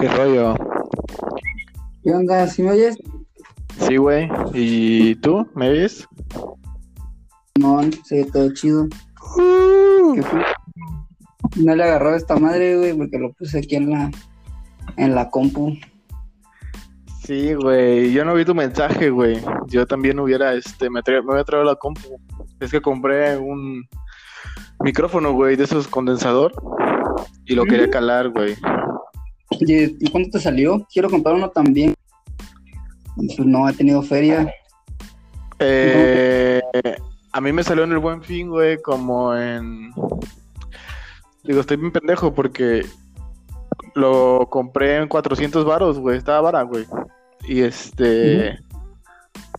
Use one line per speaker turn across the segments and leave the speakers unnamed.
¿Qué rollo?
¿Qué onda? ¿Sí me oyes?
Sí, güey. ¿Y tú? ¿Me oyes?
No, sí, todo chido. ¿Qué fue? No le agarró esta madre, güey, porque lo puse aquí en la, en la compu.
Sí, güey. Yo no vi tu mensaje, güey. Yo también hubiera, este, me, me había traído la compu. Es que compré un micrófono, güey, de esos condensador. Y lo quería calar, güey.
Oye, ¿y cuánto te salió? Quiero comprar uno también. Pues no, he tenido feria.
Eh, a mí me salió en el buen fin, güey, como en... Digo, estoy bien pendejo porque lo compré en 400 varos, güey. Estaba vara, güey. Y este...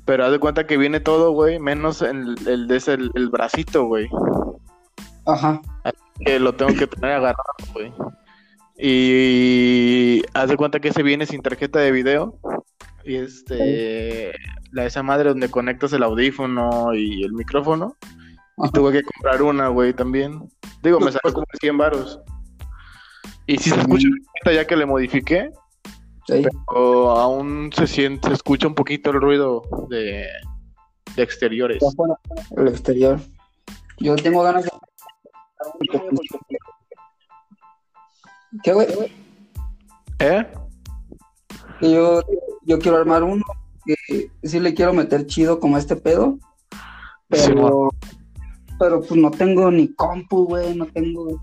Pero haz de cuenta que viene todo, güey, menos el, el, de ese- el, el bracito, güey.
Ajá.
Que lo tengo que tener agarrado, güey. Y haz de cuenta que ese viene sin tarjeta de video. Y este, la esa madre donde conectas el audífono y el micrófono.
Ajá.
Tuve que comprar una, güey, también. Digo, me salió como 100 varos. Y sí se escucha ya que le modifiqué,
Sí.
pero aún se siente, se escucha un poquito el ruido de, de exteriores.
El exterior. Yo tengo ganas de. ¿Qué, güey?
¿Eh?
Que Yo, yo quiero armar uno que sí le quiero meter chido como este pedo.
Sí,
Pero, pero pues no tengo ni compu, güey, no tengo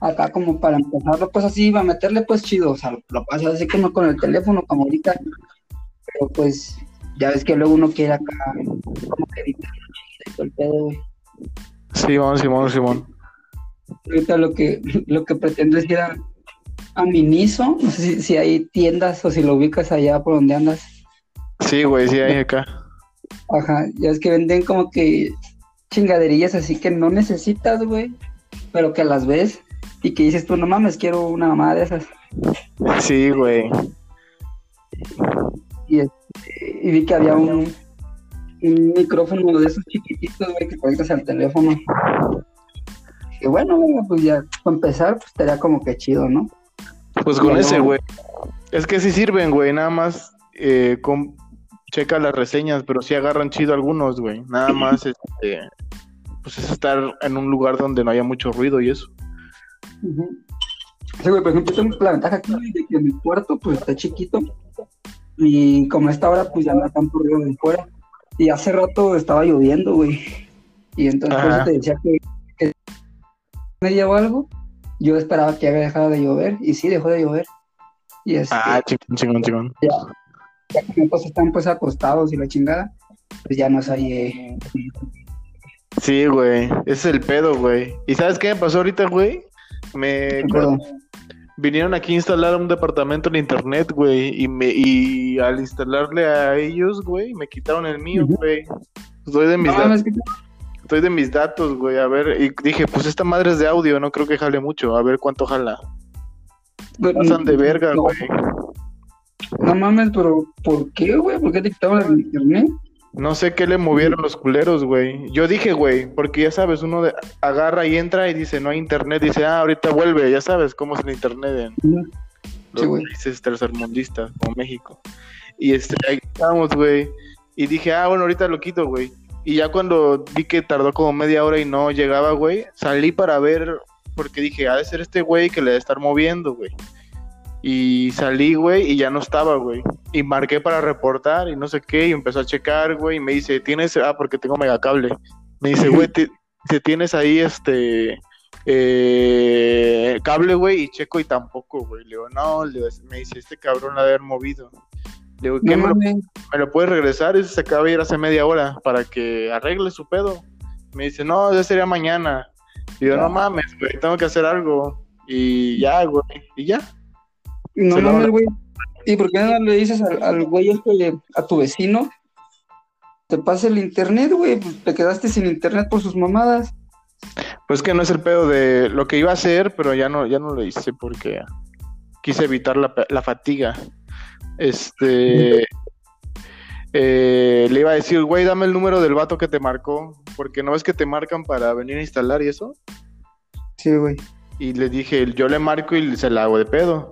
acá como para empezarlo, pues así, va a meterle pues chido, o sea, lo paso así como con el teléfono, como ahorita, pero pues ya ves que luego uno quiere acá como que editar y todo el pedo, güey.
Simón, Simón, Simón.
Ahorita lo que, lo que pretendo es ir a, a Miniso, no sé si, si hay tiendas o si lo ubicas allá por donde andas.
Sí, güey, sí, hay acá.
Ajá, ya es que venden como que chingaderillas así que no necesitas, güey, pero que las ves y que dices tú, no mames, quiero una mamada de esas.
Sí, güey.
Y, y vi que había un, un micrófono de esos chiquititos, güey, que conectas al teléfono. Y bueno, pues ya, para empezar, pues estaría como que chido, ¿no?
Pues con ese, güey. Es que sí sirven, güey. Nada más eh, con- checa las reseñas, pero sí agarran chido algunos, güey. Nada más, este, pues es estar en un lugar donde no haya mucho ruido y eso.
Ujú. Sí, güey, por ejemplo, tengo la ventaja aquí de que mi cuarto, pues, está chiquito. Y como a esta hora, pues, ya no tanto ruido de fuera. Y hace rato estaba lloviendo, güey. Y entonces, por eso
Ajá.
te decía que, que media o algo, yo esperaba que había dejado de llover. Y sí, dejó de llover. Y este,
Ah, chingón, chingón, chingón.
ya que todos están, pues, acostados y la chingada, pues, ya no se oye.
Sí, güey. Ese es el pedo, güey. ¿Y sabes qué me pasó ahorita, güey? Me
Perdón.
vinieron aquí a instalar un departamento en internet, güey. Y, me, y al instalarle a ellos, güey, me quitaron el mío, güey. Doy de mis
No,
datos.
mames, que-
Estoy de mis datos, güey, a ver, y dije, pues esta madre es de audio, no creo que jale mucho, a ver cuánto jala. Pasan de verga,
No,
güey.
No mames, pero ¿por qué, güey? ¿Por qué te quitaron el internet?
No sé qué le movieron los culeros, güey. Yo dije, güey, porque ya sabes, uno de- agarra y entra y dice, no hay internet, dice, ah, ahorita vuelve, ya sabes cómo es el internet en los
güey.
países tercermundistas, como México. Y este, ahí estábamos, güey, y dije, ah, bueno, ahorita lo quito, güey. Y ya cuando vi que tardó como media hora y no llegaba, güey, salí para ver, porque dije, ha de ser este güey que le debe estar moviendo, güey. Y salí, güey, y ya no estaba, güey. Y marqué para reportar y no sé qué, y empezó a checar, güey, y me dice, ¿tienes? Ah, porque tengo megacable. Me dice, güey, te, te tienes ahí este eh, cable, güey, y checo y tampoco, güey. Le digo, no, le digo, me dice, este cabrón la debe haber movido. Digo, ¿qué
No
me, lo,
mames.
me lo puedes regresar? Y se acaba de ir hace media hora para que arregle su pedo. Me dice, no, ya sería mañana. Y yo, no mames, güey, tengo que hacer algo. Y ya, güey, y ya.
No
Se
mames, güey. ¿Y por qué no le dices al, al güey este, a tu vecino? Te pasa el internet, güey. Pues te quedaste sin internet por sus mamadas.
Pues que no es el pedo de lo que iba a hacer, pero ya no, ya no lo hice porque quise evitar la, la fatiga. Este. eh, le iba a decir, güey, dame el número del vato que te marcó, porque no ves que te marcan para venir a instalar y eso.
Sí, güey.
Y le dije, yo le marco y se la hago de pedo.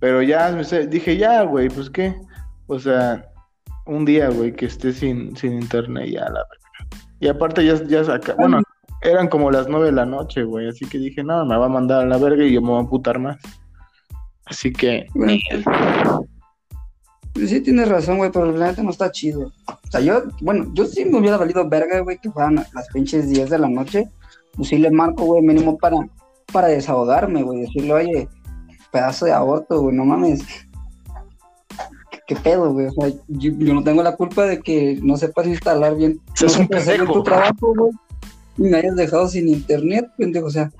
Pero ya me sé- dije, ya, güey, pues qué. O sea, un día, güey, que esté sin, sin internet, ya la verga. Y aparte ya, ya saca, bueno, eran como las nueve de la noche, güey. Así que dije, no, me va a mandar a la verga y yo me voy a amputar más. Así que,
Bueno, sí tienes razón, güey, pero la neta no está chido. O sea, yo, bueno, yo sí me hubiera valido verga, güey, que fueran las pinches 10 de la noche. Pues sí le marco, güey, mínimo para, para desahogarme, güey. Decirle, oye, pedazo de aborto, güey, no mames. ¿Qué, qué pedo, güey? O sea, yo, yo no tengo la culpa de que no sepas instalar bien.
Un
bien tu trabajo, güey. Y me hayas dejado sin internet, pendejo. O sea,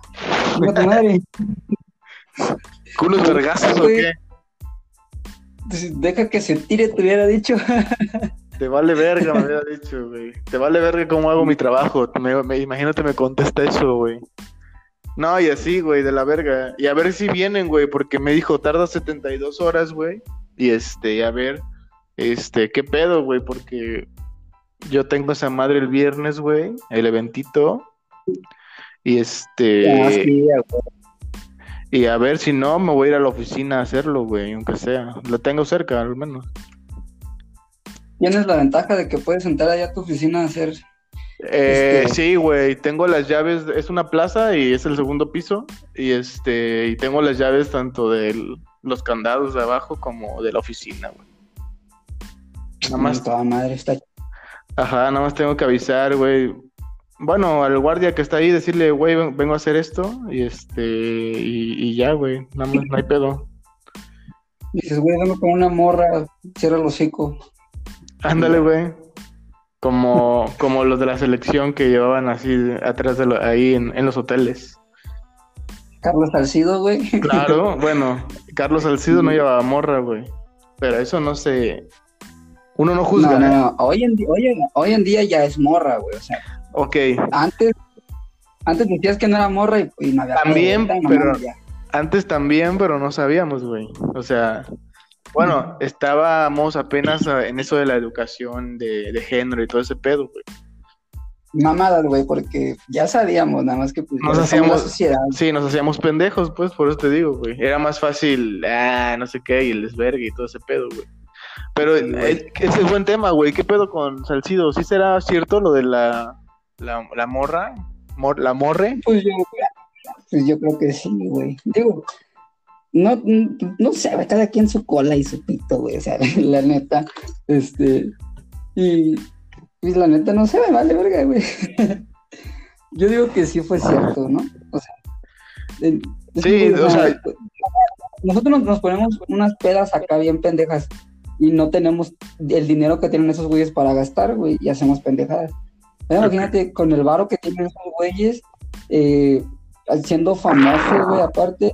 madre.
¿culos vergazos o qué?
Deja que se tire, te hubiera dicho.
Te vale verga, me había dicho, güey. Te vale verga cómo hago mi trabajo. Me, me- imagínate me contesta eso, güey. No, y así, güey, de la verga. Y a ver si vienen, güey, porque me dijo, tarda 72 horas, güey. Y este, a ver, este, ¿qué pedo, güey? Porque yo tengo esa madre el viernes, güey, el eventito. Y este,
Ah, sí, güey.
Y a ver si no, me voy a ir a la oficina a hacerlo, güey, aunque sea. Lo tengo cerca, al menos.
Tienes la ventaja de que puedes entrar allá a tu oficina a hacer.
Eh,
Este-
Sí, güey, tengo las llaves, es una plaza y es el segundo piso y este y tengo las llaves tanto de los candados de abajo como de la oficina, güey. Nada más,
Toda madre, está
ajá, nada más tengo que avisar, güey. Bueno, al guardia que está ahí decirle, güey, ven- vengo a hacer esto y este y, y ya, güey, nada más no hay pedo.
Dices, güey, vengo con una morra, cierra el hocico.
Ándale, güey. Como como los de la selección que llevaban así atrás de lo- ahí en, en los hoteles.
Carlos Salcido, güey.
Claro, bueno, Carlos Salcido no llevaba morra, güey. Pero eso no se. Uno no juzga,
No, no,
¿eh?
no. Hoy en, hoy, en- hoy en día ya es morra, güey. O sea,
Ok,
antes, antes decías que no era morra y, y no había.
También,
no
pero- antes también, pero no sabíamos, güey. O sea, bueno, estábamos apenas ah, en eso de la educación de, de género y todo ese pedo, güey.
Mamadas, güey, porque ya sabíamos, nada más que pues,
Nos hacíamos-
sociedad.
Sí, nos hacíamos pendejos, pues, por eso te digo, güey. Era más fácil, ah, no sé qué, y el desvergue y todo ese pedo, güey. Pero
Sí,
ese es buen tema, güey. ¿Qué pedo con Salcido? ¿Sí será cierto lo de la, la, la morra? Mor- ¿La morre?
Pues yo, pues yo creo que sí, güey. Digo, no, no sé, cada quien su cola y su pito, güey. O sea, la neta, este, y, y la neta no sé, me vale verga, güey. Yo digo que sí fue cierto, ¿no? O sea,
Sí, o sea-
nosotros nos, nos ponemos unas pedas acá bien pendejas y no tenemos el dinero que tienen esos güeyes para gastar, güey, y hacemos pendejadas. Imagínate con el varo que tienen esos güeyes, eh, siendo famosos, güey, aparte,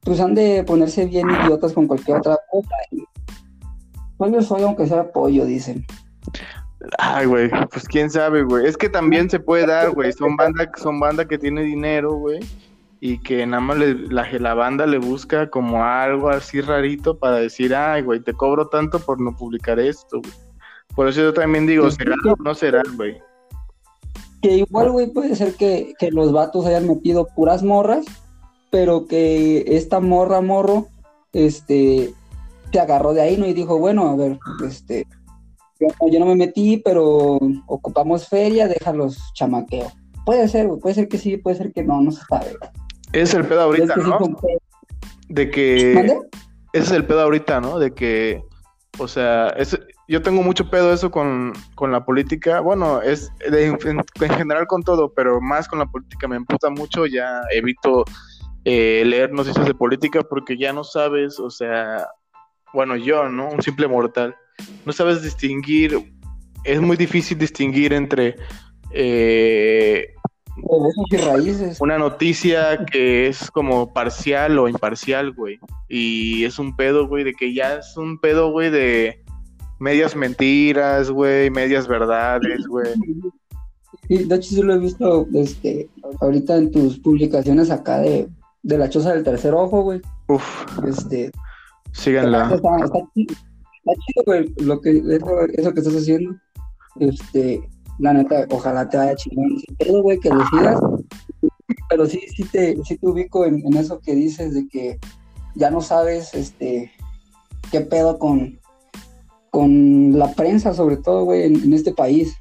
pues han de ponerse bien idiotas con cualquier otra cosa. y, Pues soy aunque sea pollo, dicen.
Ay, güey, pues quién sabe, güey. Es que también se puede dar, güey. Son banda, son banda que tiene dinero, güey. Y que nada más le- la, la banda le busca como algo así rarito para decir, ay, güey, te cobro tanto por no publicar esto, güey. Por eso yo también digo,
Pues,
¿será o no será, güey?
Que igual, güey, puede ser que, que los vatos hayan metido puras morras, pero que esta morra, morro, este, se agarró de ahí, ¿no? Y dijo, bueno, a ver, este, yo, yo no me metí, pero ocupamos feria, déjalos chamaqueo. Puede ser, güey, puede ser que sí, puede ser que no, no se sabe. güey.
Es el pedo
Es
ahorita,
sí
¿no? De que...
¿Mande?
Ese es el pedo ahorita, ¿no? De que, o sea, es, yo tengo mucho pedo eso con, con la política. Bueno, es en, en general con todo, pero más con la política me emputa mucho. Ya evito eh, leer noticias de política porque ya no sabes, o sea, bueno, yo, ¿no? Un simple mortal. No sabes distinguir, es muy difícil distinguir entre eh,
raíces.
una noticia que es como parcial o imparcial, güey. Y es un pedo, güey, de que ya es un pedo, güey, de medias mentiras, güey, medias verdades, güey.
Sí, de hecho sí lo he visto este, ahorita en tus publicaciones acá de, de la choza del tercer ojo, güey.
Uf,
Este,
síganla.
Está, está chido, está chido, güey, lo que, eso, eso que estás haciendo. Este, la neta, ojalá te vaya chingón. Pedo, güey, que decidas. Pero sí, sí te, sí te ubico en, en eso que dices de que ya no sabes, este, qué pedo con, con la prensa, sobre todo, güey, en, este país.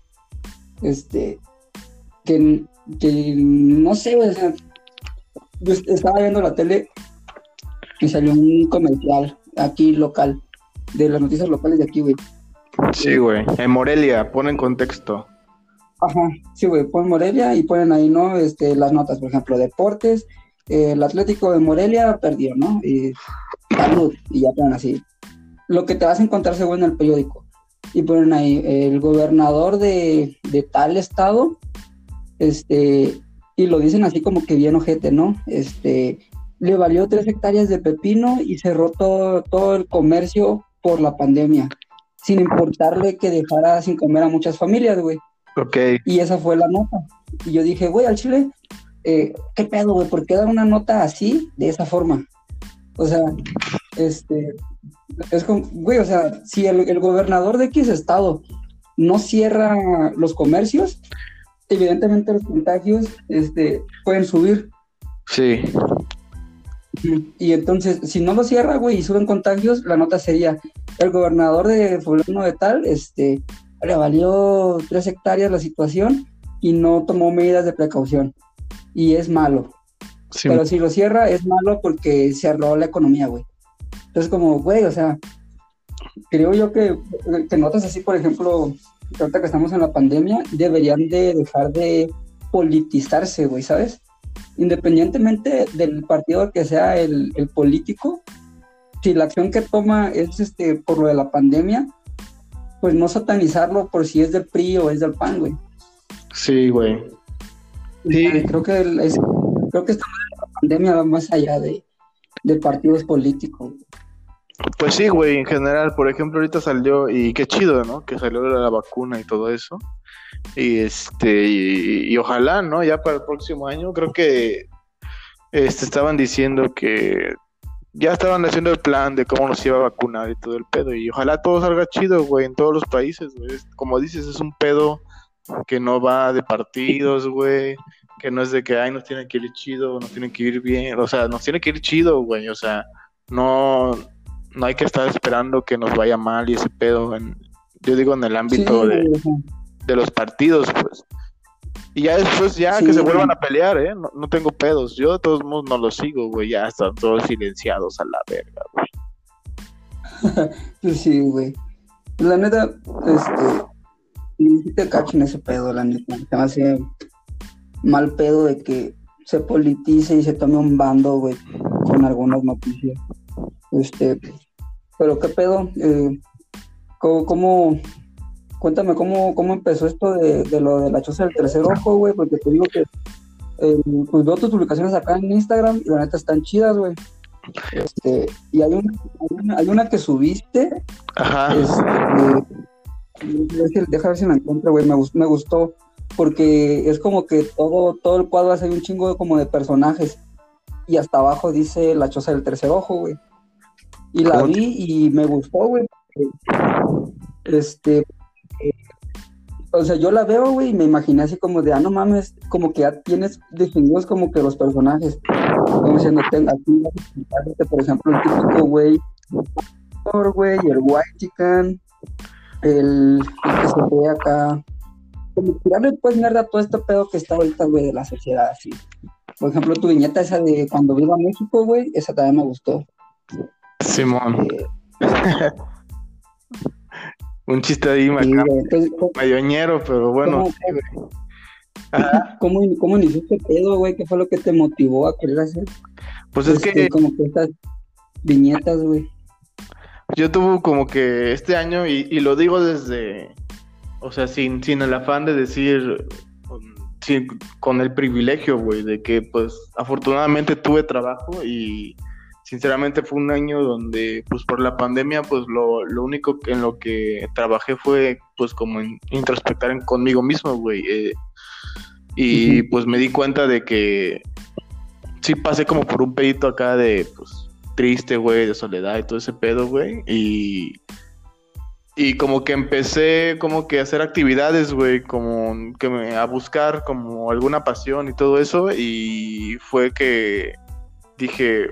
Este, que, que no sé, güey, o sea, yo estaba viendo la tele y salió un comercial aquí local, de las noticias locales de aquí, güey.
Sí, güey, en Morelia, pon en contexto.
Ajá, sí, güey, ponen Morelia y ponen ahí, ¿no? Este, las notas, por ejemplo, deportes, el Atlético de Morelia perdió, ¿no? Y salud, y ya ponen así. Lo que te vas a encontrar según en el periódico. Y ponen ahí, el gobernador de, de tal estado, este, y lo dicen así como que bien ojete, ¿no? Este, le valió tres hectáreas de pepino y cerró todo, todo el comercio por la pandemia, sin importarle que dejara sin comer a muchas familias, güey.
Ok.
Y esa fue la nota. Y yo dije, güey, al chile, eh, ¿qué pedo, güey? ¿Por qué dar una nota así, de esa forma? O sea, este, es como, güey, o sea, si el, gobernador de X estado no cierra los comercios, evidentemente los contagios este, pueden subir.
Sí.
Y entonces, si no lo cierra, güey, y suben contagios, la nota sería, el gobernador de fulano de tal, este, le valió tres hectáreas la situación y no tomó medidas de precaución. Y es malo. Pero si lo cierra, es malo porque cerró la economía, güey. Entonces, como, güey, o sea, creo yo que, que notas así, por ejemplo, ahorita que estamos en la pandemia, deberían de dejar de politizarse, güey, ¿sabes? Independientemente del partido que sea el, el político, si la acción que toma es este por lo de la pandemia, pues no satanizarlo por si es del PRI o es del PAN, güey.
Sí, güey.
Sí. Creo que es, creo que esta pandemia va más allá de, de partidos políticos.
Pues sí, güey, en general, por ejemplo, ahorita salió, y qué chido, ¿no? Que salió la vacuna y todo eso. Y este, y, ojalá, ¿no? Ya para el próximo año, creo que este, estaban diciendo que ya estaban haciendo el plan de cómo nos iba a vacunar y todo el pedo. Y ojalá todo salga chido, güey, en todos los países. Como dices, es un pedo que no va de partidos, güey. Que no es de que, ay, nos tiene que ir chido, nos tiene que ir bien. O sea, nos tiene que ir chido, güey. O sea, no, no hay que estar esperando que nos vaya mal y ese pedo. En, yo digo en el ámbito de, de los partidos, pues. Y ya después, ya que se vuelvan a pelear, ¿eh? No, tengo pedos. Yo de todos modos no los sigo, güey. Ya están todos silenciados a la verga,
güey. sí, güey. La neta, este. Ni te cacho en ese pedo, la neta. Se me hace mal pedo de que se politice y se tome un bando, güey, con algunas noticias. Este. Pero qué pedo, eh, ¿cómo, cómo cuéntame cómo, cómo empezó esto de, de, lo de la choza del tercer ojo, güey, porque te digo que eh, pues veo tus publicaciones acá en Instagram y la neta están chidas, güey. Este, y hay una, hay una, que subiste.
Ajá.
Este, deja ver si la encuentro, güey. Me, me gustó porque es como que todo, todo el cuadro hace un chingo como de personajes. Y hasta abajo dice la choza del tercer ojo, güey. Y la vi y me gustó, güey. Este, o sea, yo la veo, güey, y me imaginé así como de, ah, no mames, como que ya tienes definidos como que los personajes. Como diciendo, tengo aquí, por ejemplo, el típico güey, güey, el white chicken, el, que se ve acá. Como tirarle pues mierda a todo este pedo que está ahorita, güey, de la sociedad, así. Por ejemplo, tu viñeta esa de cuando vivo a México, güey, esa también me gustó.
Simón. Eh, un chiste ahí mayoñero, pero bueno.
¿Cómo, ¿Cómo, inició este pedo, güey? ¿Qué fue lo que te motivó a querer hacer?
Pues es
este,
que...
Como que estas viñetas, güey.
Yo tuve como que este año, y, y, lo digo desde, o sea, sin, sin el afán de decir, sin, con el privilegio, güey, de que pues afortunadamente tuve trabajo y sinceramente fue un año donde pues por la pandemia pues lo, lo único que, en lo que trabajé fue pues como introspectar en, conmigo mismo, güey. Eh, y pues me di cuenta de que sí pasé como por un pedito acá de pues triste, güey, de soledad y todo ese pedo, güey. Y, y como que empecé como que a hacer actividades, güey, como que me, a buscar como alguna pasión y todo eso. Y fue que dije,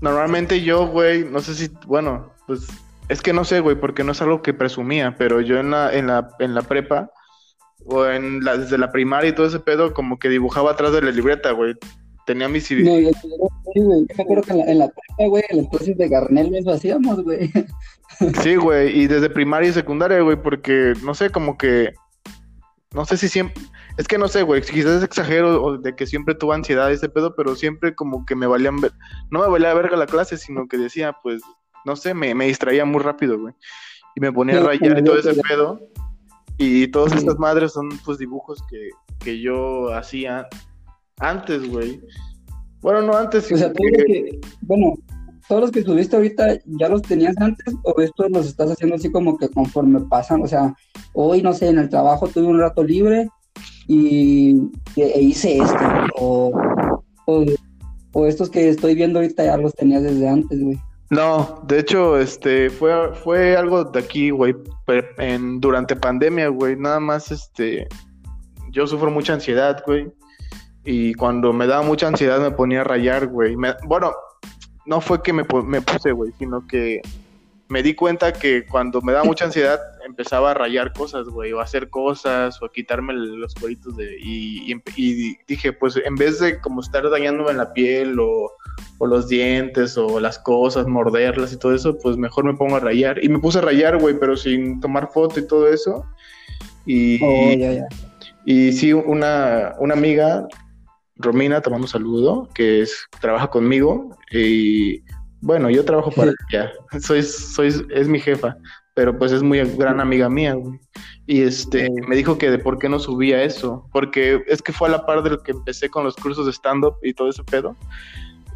Normalmente yo, güey, no sé si, bueno, pues es que no sé, güey, porque no es algo que presumía, pero yo en la, en la, en la prepa, o en la, desde la primaria y todo ese pedo, como que dibujaba atrás de la libreta, güey. Tenía mis
No, yo, sí, güey. Yo me acuerdo que en la, en la prepa, güey, en las clases de Garnel eso hacíamos, güey.
Sí, güey, y desde primaria y secundaria, güey, porque, no sé, como que, no sé si siempre, es que no sé, güey, quizás exagero o de que siempre tuve ansiedad ese pedo, pero siempre como que me valían, ver, no me valía verga la clase, sino que decía, pues, no sé, me, me distraía muy rápido, güey. Y me ponía a rayar y todo ese pedo. Y todas estas madres son, pues, dibujos que, que yo hacía antes, güey. Bueno, no antes.
O sea, que, bueno, todos los que subiste ahorita ya los tenías antes o estos los estás haciendo así como que conforme pasan. O sea, hoy, no sé, en el trabajo tuve un rato libre y e hice esto. O, o, estos que estoy viendo ahorita ya los tenías desde antes, güey.
No, de hecho, este, fue, fue algo de aquí, güey, en, durante pandemia, güey, nada más, este, yo sufro mucha ansiedad, güey, y cuando me daba mucha ansiedad me ponía a rayar, güey, bueno, no fue que me, me puse, güey, sino que me di cuenta que cuando me da mucha ansiedad empezaba a rayar cosas, güey, o a hacer cosas, o a quitarme los cueritos de... Y, y, dije, pues en vez de como estar dañándome en la piel o, o, los dientes o las cosas, morderlas y todo eso, pues mejor me pongo a rayar. Y me puse a rayar, güey, pero sin tomar foto y todo eso. Y,
oh, ya, ya.
y sí, una, una amiga, Romina, te mando un saludo, que es, trabaja conmigo y bueno, yo trabajo para ella, soy, soy, es mi jefa, pero pues es muy gran amiga mía, güey. Y este, me dijo que de por qué no subía eso, porque es que fue a la par del que empecé con los cursos de stand-up y todo ese pedo.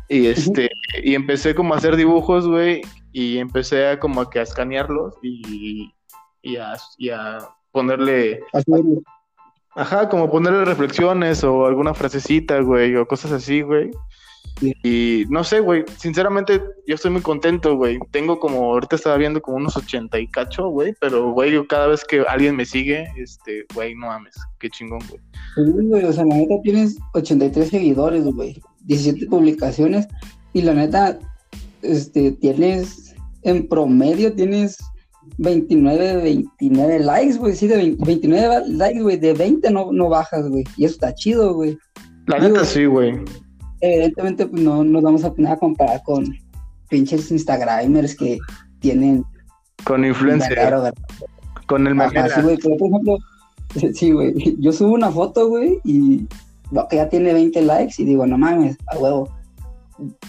Y este, y empecé como a hacer dibujos, güey, y empecé a como a que a escanearlos y, y, a, y a ponerle... Ajá, como ponerle reflexiones o alguna frasecita, güey, o cosas así, güey. Y no sé, güey, sinceramente yo estoy muy contento, güey. Tengo como, ahorita estaba viendo como unos 80 y cacho, güey, pero, güey, yo cada vez que alguien me sigue, este, güey, no mames, qué chingón, güey.
Sí, güey, o sea, la neta tienes 83 seguidores, güey, 17 publicaciones y la neta, este, tienes, en promedio tienes 29, 29 likes, güey, sí, de 29 likes, güey, de 20 no, no bajas, güey, y eso está chido, güey.
La neta sí, güey
evidentemente pues, no nos vamos a poner a comparar con pinches Instagramers que tienen
con influencia con el meme
sí, güey, por ejemplo sí güey yo subo una foto güey y que ya tiene 20 likes y digo no mames a huevo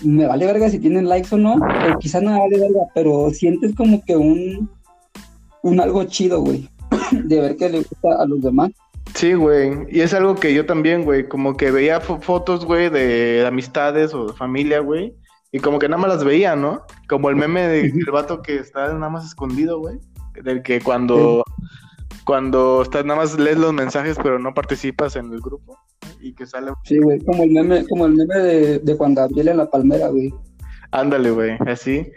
me vale verga si tienen likes o no o quizás no me vale verga pero sientes como que un un algo chido güey de ver que le gusta a los demás
Sí, güey. Y es algo que yo también, güey, como que veía fotos, güey, de amistades o de familia, güey. Y como que nada más las veía, ¿no? Como el meme del vato que está nada más escondido, güey. Del que cuando, cuando estás nada más lees los mensajes, pero no participas en el grupo. Y que sale.
Sí, güey, como el meme, como el meme de, de Juan Gabriel en la palmera, güey.
Ándale, güey, así.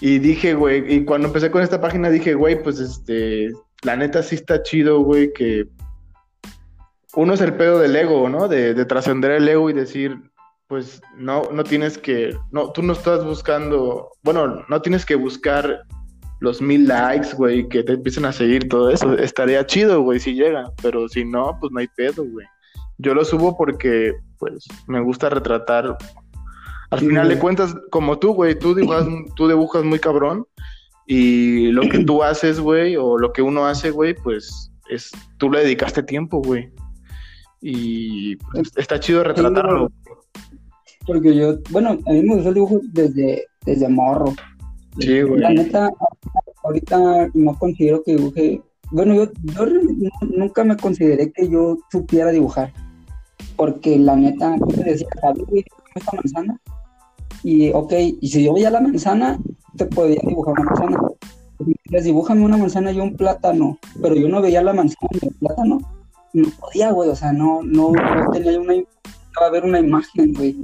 Y dije, güey, y cuando empecé con esta página dije, güey, pues este, la neta sí está chido, güey, que uno es el pedo del ego, ¿no? De, de trascender el ego y decir, pues no, no tienes que, no, tú no estás buscando, bueno, no tienes que buscar los mil likes, güey, que te empiecen a seguir todo eso. Estaría chido, güey, si llega, pero si no, pues no hay pedo, güey. Yo lo subo porque, pues, me gusta retratar. Al final de cuentas, como tú, güey, tú dibujas, tú dibujas muy cabrón y lo que tú haces, güey, o lo que uno hace, güey, pues, es, tú le dedicaste tiempo, güey y pues, está chido retratarlo.
porque yo, bueno, a mí me gusta el dibujo desde, desde morro.
Sí, güey.
La neta, ahorita no considero que dibuje. Bueno, yo, yo nunca me consideré que yo supiera dibujar. Porque la neta, yo te decía, esta manzana. Y, ok, y si yo veía la manzana, te podía dibujar una manzana. Les dibújame una manzana y un plátano. Pero yo no veía la manzana y el plátano no podía, güey, o sea, no, no, no tenía una, a haber una imagen, güey.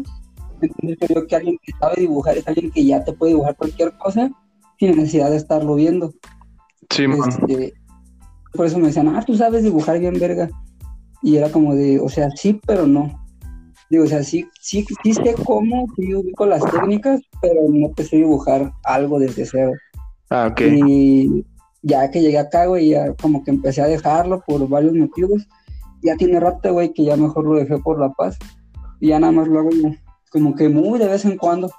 Entonces creo que alguien que sabe dibujar es alguien que ya te puede dibujar cualquier cosa sin necesidad de estarlo viendo.
Sí, este,
por eso me decían, ah, tú sabes dibujar bien, verga. Y era como de, o sea, sí, pero no. Digo, o sea, sí, sí, sí sé cómo, sí ubico las técnicas, pero no te sé dibujar algo desde cero.
Ah, ok.
Y ya que llegué acá, güey, ya como que empecé a dejarlo por varios motivos. Ya tiene rato, güey, que ya mejor lo dejé por la paz. Y ya nada más lo hago como que muy de vez en cuando.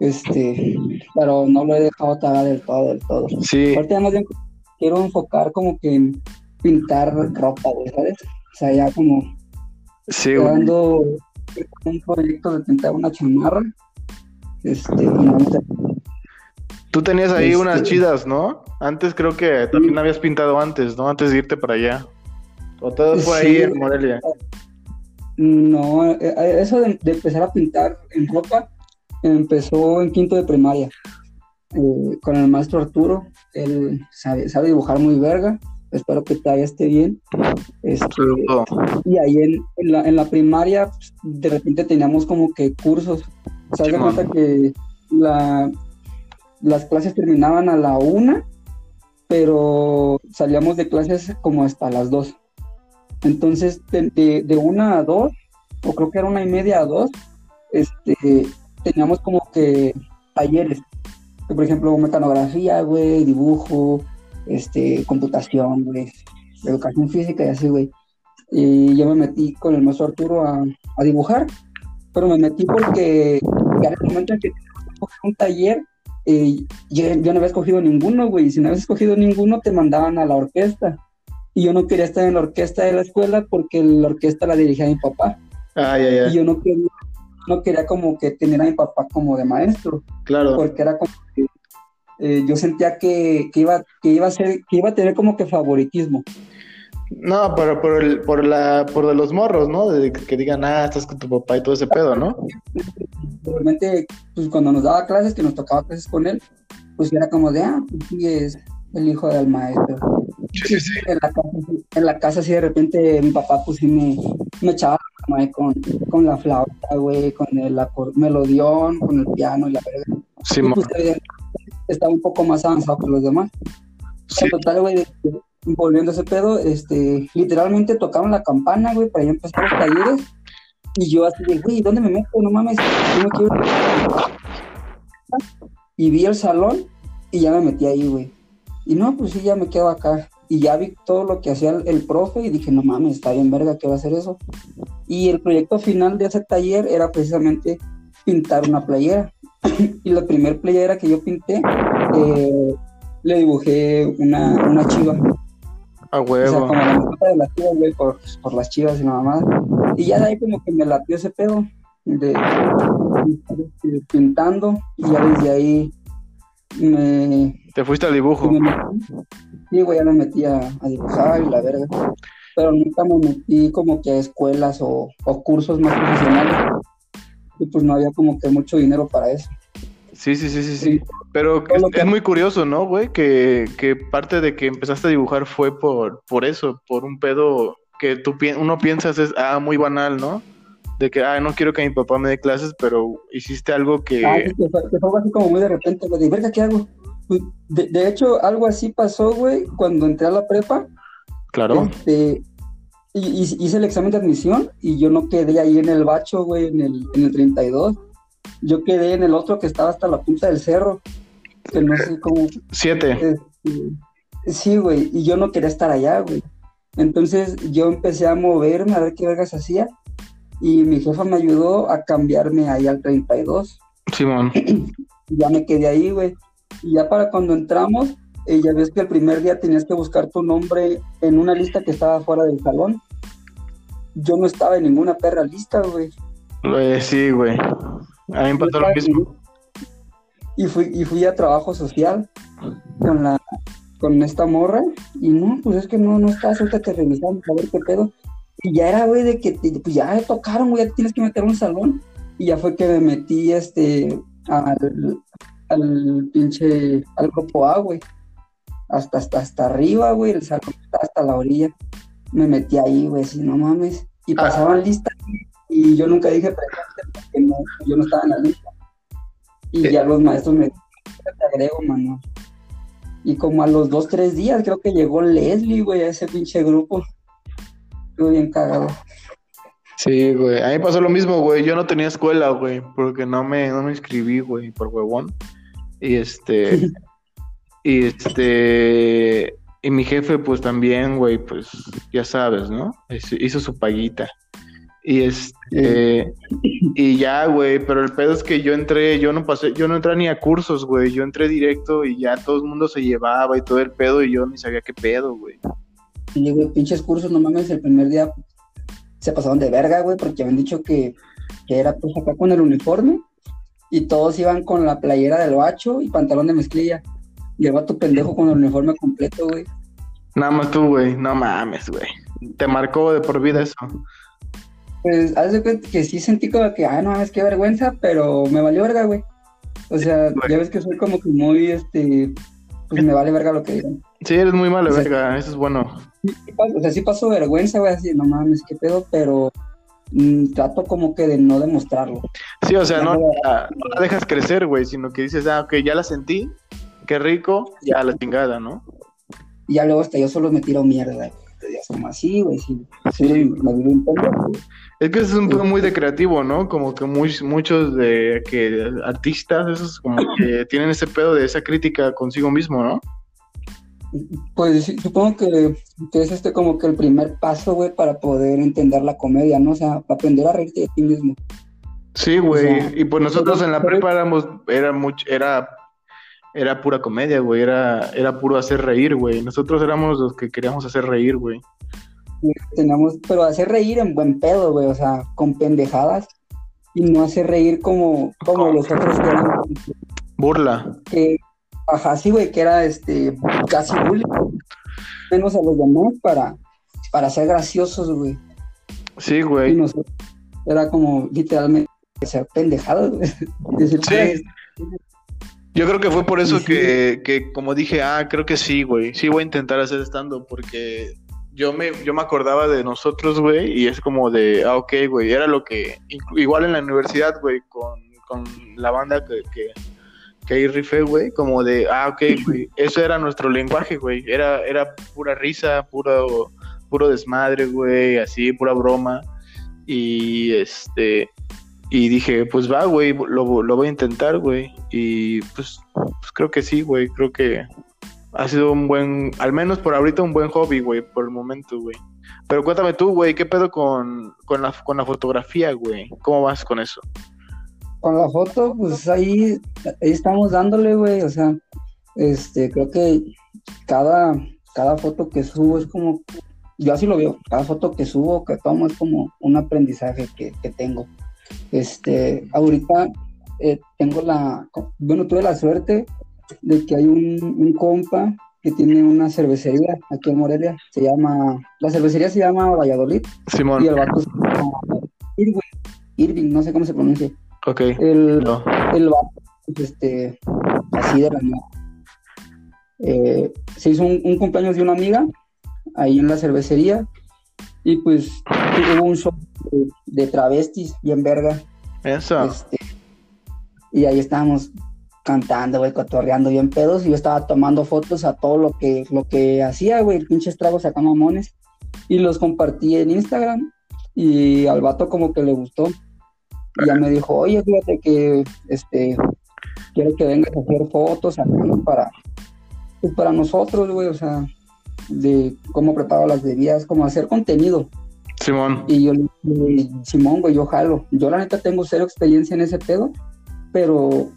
Este, pero no lo he dejado tagar del todo, del todo.
Sí.
Aparte, además, bien, quiero enfocar como que en pintar ropa, güey, ¿sabes? O sea, ya como
Sí,
dando un proyecto de pintar una chamarra. Este, no
Tú tenías ahí
Este-
unas chidas, ¿no? Antes creo que también habías pintado antes, ¿no? Antes de irte para allá. O todo fue ahí en Morelia.
No, eh, eh, eso de, de empezar a pintar en ropa empezó en quinto de primaria eh, con el maestro Arturo. Él sabe, sabe dibujar muy verga. Espero que todavía esté bien. Este, y ahí en, en la, en la primaria, pues, de repente teníamos como que cursos. Se de cuenta que la, las clases terminaban a la una, pero salíamos de clases como hasta las dos. Entonces, de, de, una a dos, o creo que era una y media a dos, este, teníamos como que talleres. Por ejemplo, mecanografía, güey, dibujo, este, computación, güey, educación física y así, güey. Y yo me metí con el maestro Arturo a, a dibujar, pero me metí porque en el momento en que un taller, eh, yo, yo no había escogido ninguno, güey, y si no habías escogido ninguno, te mandaban a la orquesta. Y yo no quería estar en la orquesta de la escuela porque la orquesta la dirigía mi papá.
Ay,
Y yo no quería, no quería como que tener a mi papá como de maestro
Claro.
porque era como que eh, yo sentía que, que iba que iba a ser que iba a tener como que favoritismo
No, pero por el, por la, por de los morros, ¿no? De que digan, ah, estás con tu papá y todo ese pedo, ¿no?
realmente pues cuando nos daba clases que nos tocaba clases con él pues era como de ah pues sí es el hijo del maestro
Sí, sí, sí.
en la casa, en la casa sí de repente mi papá pues sí me, me echaba la con, con la flauta güey con el melodión con el piano y la verga Y,
Simón.
pues, estaba un poco más avanzado que los demás
Sí.
En total, güey, volviendo a ese pedo, este, literalmente tocaron la campana, güey, para ya empezar los talleres. Y yo así de, güey, ¿dónde me meto? No mames, yo me quiero... Y vi el salón y ya me metí ahí, güey. Y no, pues sí, ya me quedo acá. Y ya vi todo lo que hacía el, profe y dije, no mames, está bien verga, quiero hacer eso. Y el proyecto final de ese taller era precisamente pintar una playera. y la primer playera que yo pinté, eh, le dibujé una, una chiva.
A
O sea,
huevo.
como la mascota de las chivas, güey, por, por las chivas y nada más. Y ya de ahí como que me latió ese pedo de, de pintando y ya desde ahí me,
Te fuiste al dibujo.
me. Sí, güey, ya me metí a, a dibujar y la verga. Pero nunca me metí como que a escuelas o, o cursos más profesionales. Y pues no había como que mucho dinero para eso.
Sí, sí, sí, sí, sí. Pero es,
que-
es muy curioso, ¿no, güey? Que, que parte de que empezaste a dibujar fue por, por eso, por un pedo que tú pi- uno piensas es, ah, muy banal, ¿no? De que, ah, no quiero que mi papá me dé clases, pero hiciste algo que...
Ah, sí, que fue, que fue así como muy de repente, güey, de verga, ¿qué hago? Pues, De, de hecho, algo así pasó, güey, cuando entré a la prepa.
Claro.
Este, hice el examen de admisión y yo no quedé ahí en el bacho, güey, en el, en el 32. Yo quedé en el otro que estaba hasta la punta del cerro, que no sé cómo.
Siete.
este, sí, güey, y yo no quería estar allá, güey. Entonces yo empecé a moverme a ver qué vergas hacía y mi jefa me ayudó a cambiarme ahí al 32
Simón.
y ya me quedé ahí, güey. Y ya para cuando entramos, eh, ya ves que el primer día tenías que buscar tu nombre en una lista que estaba fuera del salón. Yo no estaba en ninguna perra lista, güey.
Eh, sí, güey. A mí me pasó lo mismo.
Y fui, y fui a trabajo social con la con esta morra y no, pues es que no, no estás, ahorita te revisamos a ver qué pedo. Y ya era, güey, de que te- pues ya tocaron, güey, ya tienes que meter un salón. Y ya fue que me metí, este, al, al pinche, al grupo A, güey. Hasta, hasta, hasta arriba, güey, el salón está hasta la orilla. Me metí ahí, güey, así, no mames. Y
Ah.
pasaban listas y yo nunca dije presente porque no, yo no estaba en la lista. Y ya los maestros me te agrego, mano. Y como a los dos, tres días, creo que llegó Leslie, güey, a ese pinche grupo. Estuvo bien cagado.
Sí, güey. A mí pasó lo mismo, güey. Yo no tenía escuela, güey, porque no me, no me inscribí, güey, por huevón. Y este. y este. Y mi jefe, pues también, güey, pues ya sabes, ¿no? Hizo su paguita. Y este. Y ya, güey, pero el pedo es que yo entré, yo no pasé, yo no entré ni a cursos, güey. Yo entré directo y ya todo el mundo se llevaba y todo el pedo y yo ni sabía qué pedo, güey.
Y, güey, pinches cursos, no mames, el primer día se pasaron de verga, güey, porque habían dicho que, que era pues acá con el uniforme y todos iban con la playera del bacho y pantalón de mezclilla. Y el vato pendejo con el uniforme completo, güey.
Nada más tú, güey, no mames, güey. Te marcó de por vida eso.
Pues, haz de cuenta que sí sentí como que, ah, no mames, qué vergüenza, pero me valió verga, güey. O sea, ya ves que soy como que muy, este, pues me vale verga lo que digan.
Sí, eres muy malo, verga, eso es bueno.
o sea, sí paso vergüenza, güey, así, no mames, qué pedo, pero mm, trato como que de no demostrarlo.
Sí, o sea, no, la, dejas crecer, güey, sino que dices, ah, ok, ya la sentí, qué rico, ya la chingada, ¿no?
Y ya luego hasta yo solo me tiro mierda, ya como así, güey, sí, sí, me un
Es que es un pedo muy de creativo, ¿no? Como que muy, muchos de que artistas, esos como que tienen ese pedo de esa crítica consigo mismo, ¿no?
Pues supongo que, es este como que el primer paso, güey, para poder entender la comedia, ¿no? O sea, aprender a reírte de ti mismo.
Sí, güey. y pues nosotros en la prepa éramos, era mucho, era, era pura comedia, güey. Era, era puro hacer reír, güey. Nosotros éramos los que queríamos hacer reír, güey.
Teníamos, pero hacer reír en buen pedo, güey. O sea, con pendejadas. Y no hacer reír como, como los otros que eran.
Burla.
Que, Ajá, sí, güey, que era este casi bullying. Menos a los demás para, para ser graciosos, güey.
Sí, güey.
era como literalmente ser pendejados, güey.
sí. Yo creo que fue por eso que, que, como dije, ah, creo que sí, güey. Sí voy a intentar hacer estando porque yo me, yo me acordaba de nosotros, güey, y es como de, ah, ok, güey, era lo que, igual en la universidad, güey, con, con la banda que, que que ahí rifé, güey, como de, ah, ok, güey, eso era nuestro lenguaje, güey, era, era pura risa, puro, puro desmadre, güey, así, pura broma, y este, y dije, pues va, güey, lo, lo voy a intentar, güey, y pues, pues creo que sí, güey, creo que ha sido un buen, al menos por ahorita un buen hobby, güey, por el momento, güey. Pero cuéntame tú, güey, ¿qué pedo con, con, la, con la fotografía, güey? ¿Cómo vas con eso?
con la foto, pues ahí, ahí estamos dándole, güey. O sea, este, creo que cada, cada foto que subo es como, yo así lo veo, cada foto que subo, que tomo es como un aprendizaje que, tengo. Este, ahorita eh, tengo la, bueno, tuve la suerte de que hay un, compa que tiene una cervecería aquí en Morelia, se llama, la cervecería se llama Valladolid.
Simón.
Y el vato se llama Irving, Irving, no sé cómo se pronuncia.
Ok.
El, el este, así de la eh, se hizo un, cumpleaños de una amiga ahí en la cervecería y pues hubo un show de, travestis bien verga.
Eso.
Este, y ahí estábamos cantando, güey, cotorreando bien pedos y yo estaba tomando fotos a todo lo que, lo que hacía, güey, pinches tragos acá mamones y los compartí en Instagram y al vato como que le gustó y ya me dijo, oye, fíjate que este quiero que vengas a hacer fotos para, pues, para nosotros, güey, o sea, de cómo preparo las bebidas, cómo hacer contenido.
Simón.
Y yo le dije, Simón, güey, yo jalo. Yo la neta tengo cero experiencia en ese pedo, pero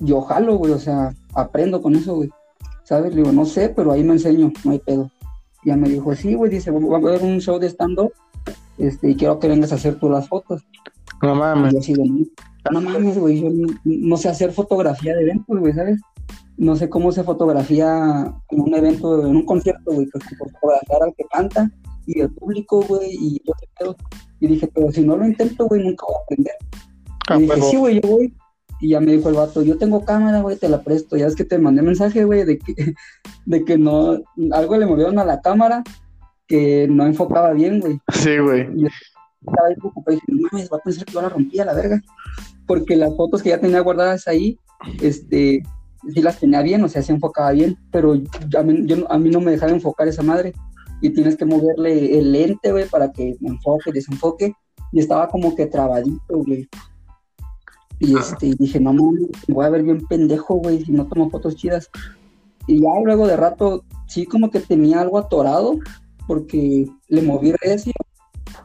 yo jalo, güey, o sea, aprendo con eso, güey. ¿Sabes? Le digo, no sé, pero ahí me enseño, no hay pedo. Ya me dijo, sí, güey, dice, vamos a ver un show de stand-up este, y quiero que vengas a hacer tú las fotos.
No mames.
no mames, güey, yo no, sé hacer fotografía de eventos, güey, ¿sabes? No sé cómo se fotografía en un evento, en un concierto, güey, pues fotografiar al que canta y el público, güey, y yo te Y dije, pero si no lo intento, güey, nunca voy a aprender. Ah, y dije, sí, güey, yo voy. Y ya me dijo el vato, yo tengo cámara, güey, te la presto. Ya es que te mandé mensaje, güey, de que, de que no, algo le movieron a la cámara que no enfocaba bien, güey.
Sí, güey
estaba ahí preocupado y dije, no mames, va a pensar que yo la rompí a la verga. Porque las fotos que ya tenía guardadas ahí, este, sí las tenía bien, o sea, se enfocaba bien, pero a mí, yo, a mí no me dejaba enfocar esa madre. Y tienes que moverle el lente, güey, para que me enfoque, desenfoque. y estaba como que trabadito, güey. Y este, dije, no mames, voy a ver bien pendejo, güey, si no tomo fotos chidas. Y ya luego de rato, sí como que tenía algo atorado, porque le moví recio,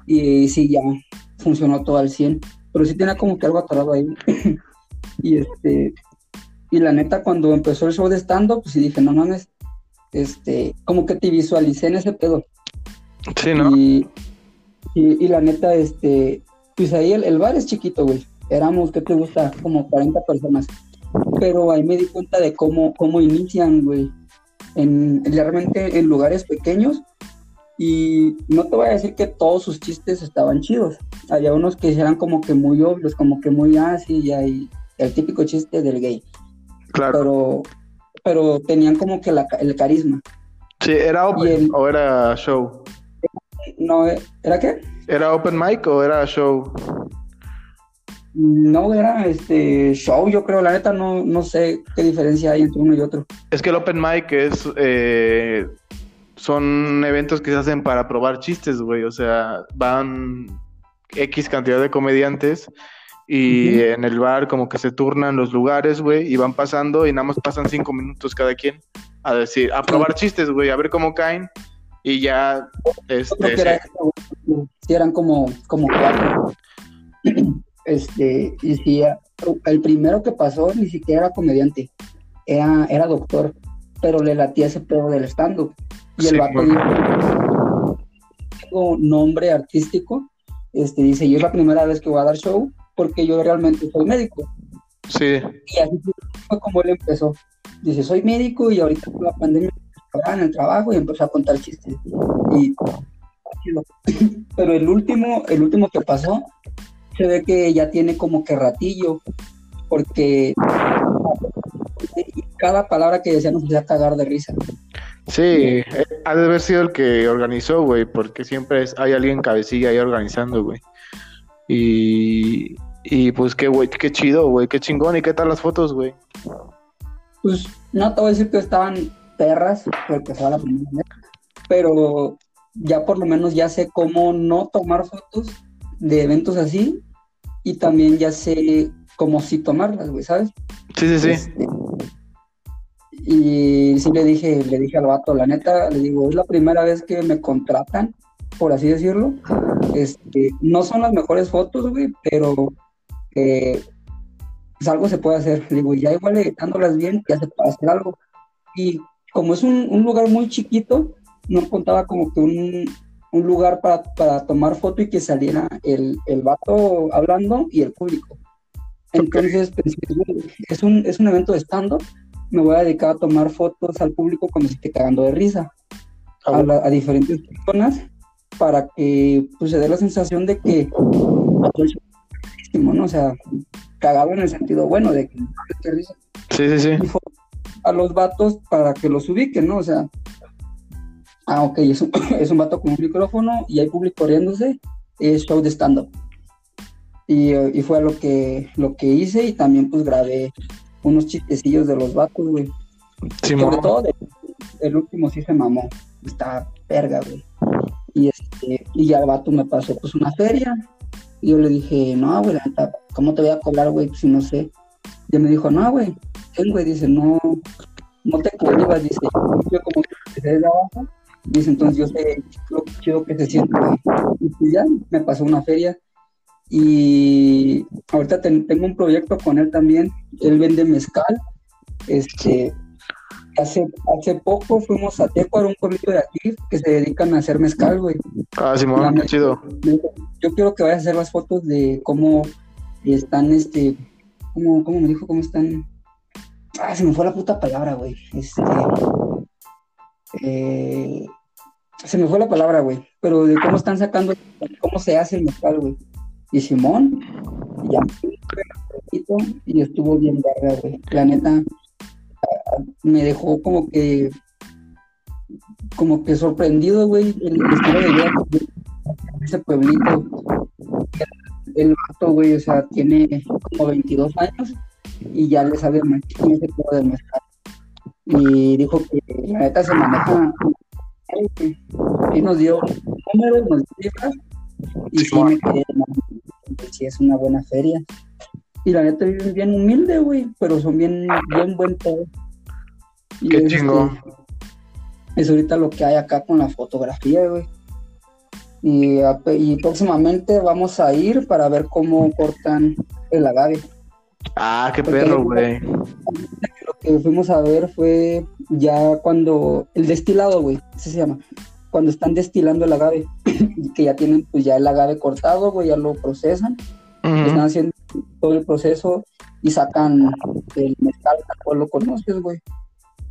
y sí, ya funcionó todo al 100. Pero sí tenía como que algo atorado ahí. y este, y la neta, cuando empezó el show de stand-up, pues sí dije, no mames, este, como que te visualicé en ese pedo.
Sí, ¿no?
Y, y, la neta, este, pues ahí el, el bar es chiquito, güey éramos, ¿qué te gusta? Como 40 personas. Pero ahí me di cuenta de cómo, cómo inician, güey. En, realmente en lugares pequeños. Y no te voy a decir que todos sus chistes estaban chidos. Había unos que eran como que muy obvios, como que muy así, y ahí, el típico chiste del gay.
Claro.
Pero, pero tenían como que la, el carisma.
Sí, ¿era open o era show?
No, ¿era qué?
¿Era open mic o era show?
No era este show, yo creo, la neta no, no sé qué diferencia hay entre uno y otro.
Es que el open mic es eh, son eventos que se hacen para probar chistes, güey. O sea, van X cantidad de comediantes y en el bar como que se turnan los lugares, güey, y van pasando y nada más pasan cinco minutos cada quien a decir, a probar chistes, güey, a ver cómo caen y ya este,
eran como, como cuatro. Este, y si el primero que pasó ni siquiera era comediante, era, era doctor, pero le latía ese pedo del stand-up. Y el vato dijo, nombre artístico, este, dice, yo es la primera vez que voy a dar show porque yo realmente soy médico.
Sí.
Y así fue como él empezó. Dice, soy médico y ahorita con la pandemia en el trabajo y empezó a contar chistes. Y pero el último, el último que pasó se ve que ya tiene como que ratillo, porque cada palabra que decía nos hacía cagar de risa.
Sí, eh, ha de haber sido el que organizó, güey, porque siempre es, hay alguien cabecilla ahí organizando, güey. Y, y pues qué, güey, qué chido, güey, qué chingón. ¿Y qué tal las fotos, güey?
Pues no te voy a decir que estaban perras, porque fue la primera vez, pero ya por lo menos ya sé cómo no tomar fotos de eventos así y también ya sé cómo sí tomarlas, güey, ¿sabes?
Sí, sí, sí. Este,
y sí le dije, le dije al vato, la neta, le digo, es la primera vez que me contratan, por así decirlo. Este, no son las mejores fotos, güey, pero eh, pues algo se puede hacer. Digo, ya igual editándolas bien, ya se puede hacer algo. Y como es un, un lugar muy chiquito, no contaba como que un, un lugar para, para tomar foto y que saliera el, el vato hablando y el público. Entonces, pues, es, un, es un evento de stand-up, me voy a dedicar a tomar fotos al público cuando se esté cagando de risa, ah, a, diferentes personas, para que pues, se dé la sensación de que ¿no? O sea, cagado en el sentido bueno de que.
Sí, sí, sí.
A los vatos para que los ubiquen, ¿no? O sea, ah, ok, es un, es un vato con un micrófono y hay público riéndose, es show de stand-up. Y, y, fue lo que, lo que hice y también pues grabé unos chistecillos de los vatos, güey. Sobre todo el último sí se mamó, está verga, güey. Y, este, y ya el vato me pasó pues una feria y yo le dije, no, güey, ¿cómo te voy a cobrar, güey, si no sé? Y me dijo, no, güey, güey? Dice, no, no te cuelgas, dice, yo como que de abajo Dice, entonces yo sé lo chido que se siente. Y pues ya me pasó una feria. Y ahorita tengo un proyecto con él también. Él vende mezcal. Este, hace, hace poco fuimos a Teco, un pueblito de aquí que se dedican a hacer mezcal, güey.
Ah, sí, qué chido.
Yo quiero que vayas a hacer las fotos de cómo están, este, cómo, cómo me dijo, cómo están. Ah, se me fue la puta palabra, güey. Este, eh, se me fue la palabra, güey, pero de cómo están sacando, cómo se hace el metal, güey. Y Simón, ya, y estuvo bien verga, güey. La neta, me dejó como que, como que sorprendido, güey, el estilo de vida de ese pueblito. El vato, güey, o sea, tiene como 22 años y ya le sabe más ese tipo de mezcal y dijo que la neta se maneja y nos dio números, nos dio cifras Y sí me quedé, sí es una buena feria. Y la neta viven bien humilde, güey, pero son bien, bien buen todo.
Qué es, chingo.
es ahorita lo que hay acá con la fotografía, güey. Y, y próximamente vamos a ir para ver cómo cortan el agave.
Ah, qué perro, güey.
Lo que fuimos a ver fue ya cuando el destilado, güey, ese se llama. Cuando están destilando el agave, que ya tienen pues ya el agave cortado, güey, ya lo procesan. Están haciendo todo el proceso y sacan el mezcal, tal lo conoces, güey.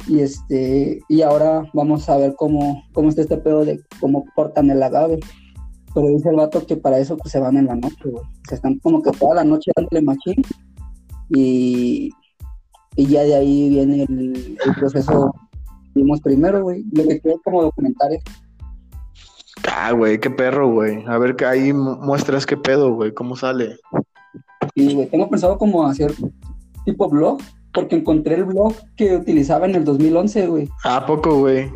Y este, y ahora vamos a ver cómo, cómo está este pedo de cómo cortan el agave. Pero dice el vato que para eso pues, se van en la noche, güey. Se están como que toda la noche dándole machín y, y ya de ahí viene el, proceso vimos primero, güey. Lo que quiero como documentar es.
Ah, güey, qué perro, güey. A ver que ahí muestras qué pedo, güey, cómo sale.
Sí, güey, tengo pensado como hacer tipo blog, porque encontré el blog que utilizaba en el 2011, güey.
¿A poco, güey?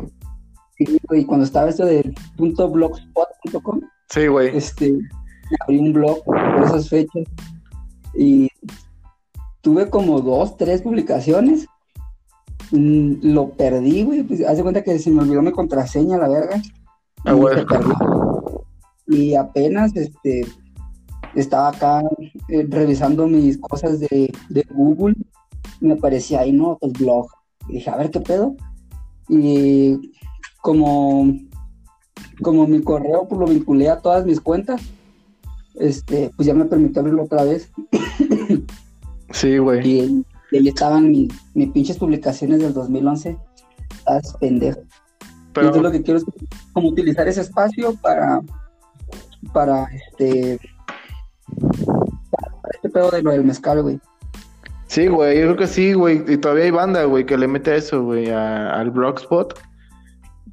Sí, güey, cuando estaba esto de .blogspot.com.
Sí, güey.
Este, abrí un blog por esas fechas y tuve como dos, tres publicaciones. Mm, lo perdí, güey. Pues, hace cuenta que se me olvidó mi contraseña, la verga.
Ah, güey.
Y apenas, este, estaba acá eh, revisando mis cosas de, Google. Me aparecía ahí, ¿no? Pues blog. Y dije, a ver qué pedo. Y como, como mi correo pues lo vinculé a todas mis cuentas, este, pues ya me permitió abrirlo otra vez.
Sí, güey.
Y, ahí estaban mis, pinches publicaciones del 2011. Estás pendejo. Pero... Entonces lo que quiero es como utilizar ese espacio para, para este, para, este pedo de lo del mezcal, güey.
Sí, güey, yo creo que sí, güey. Y todavía hay banda, güey, que le mete eso, güey, al Blogspot.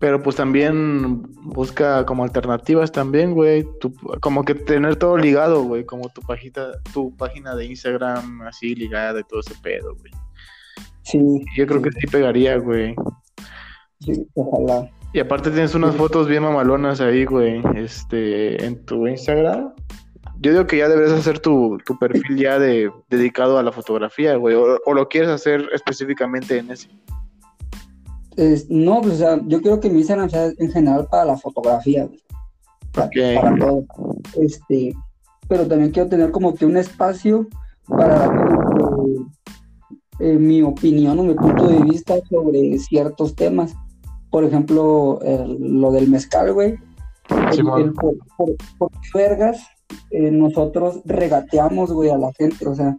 Pero pues también busca como alternativas también, güey. Como que tener todo ligado, güey. Como tu página, tu página de Instagram así ligada de todo ese pedo, güey.
Sí.
Yo creo que sí pegaría, güey.
Sí, ojalá.
Y aparte tienes unas fotos bien mamalonas ahí, güey. Este, en tu Instagram. Yo digo que ya deberías hacer tu, perfil ya de dedicado a la fotografía, güey. O, o lo quieres hacer específicamente en ese
no, pues, o sea, yo creo que mi Instagram sea en general para la fotografía, para, todo. Este, pero también quiero tener como que un espacio para dar eh, mi opinión o mi punto de vista sobre ciertos temas. Por ejemplo, lo del mezcal, güey. por, por, vergas eh, nosotros regateamos, güey, a la gente, o sea,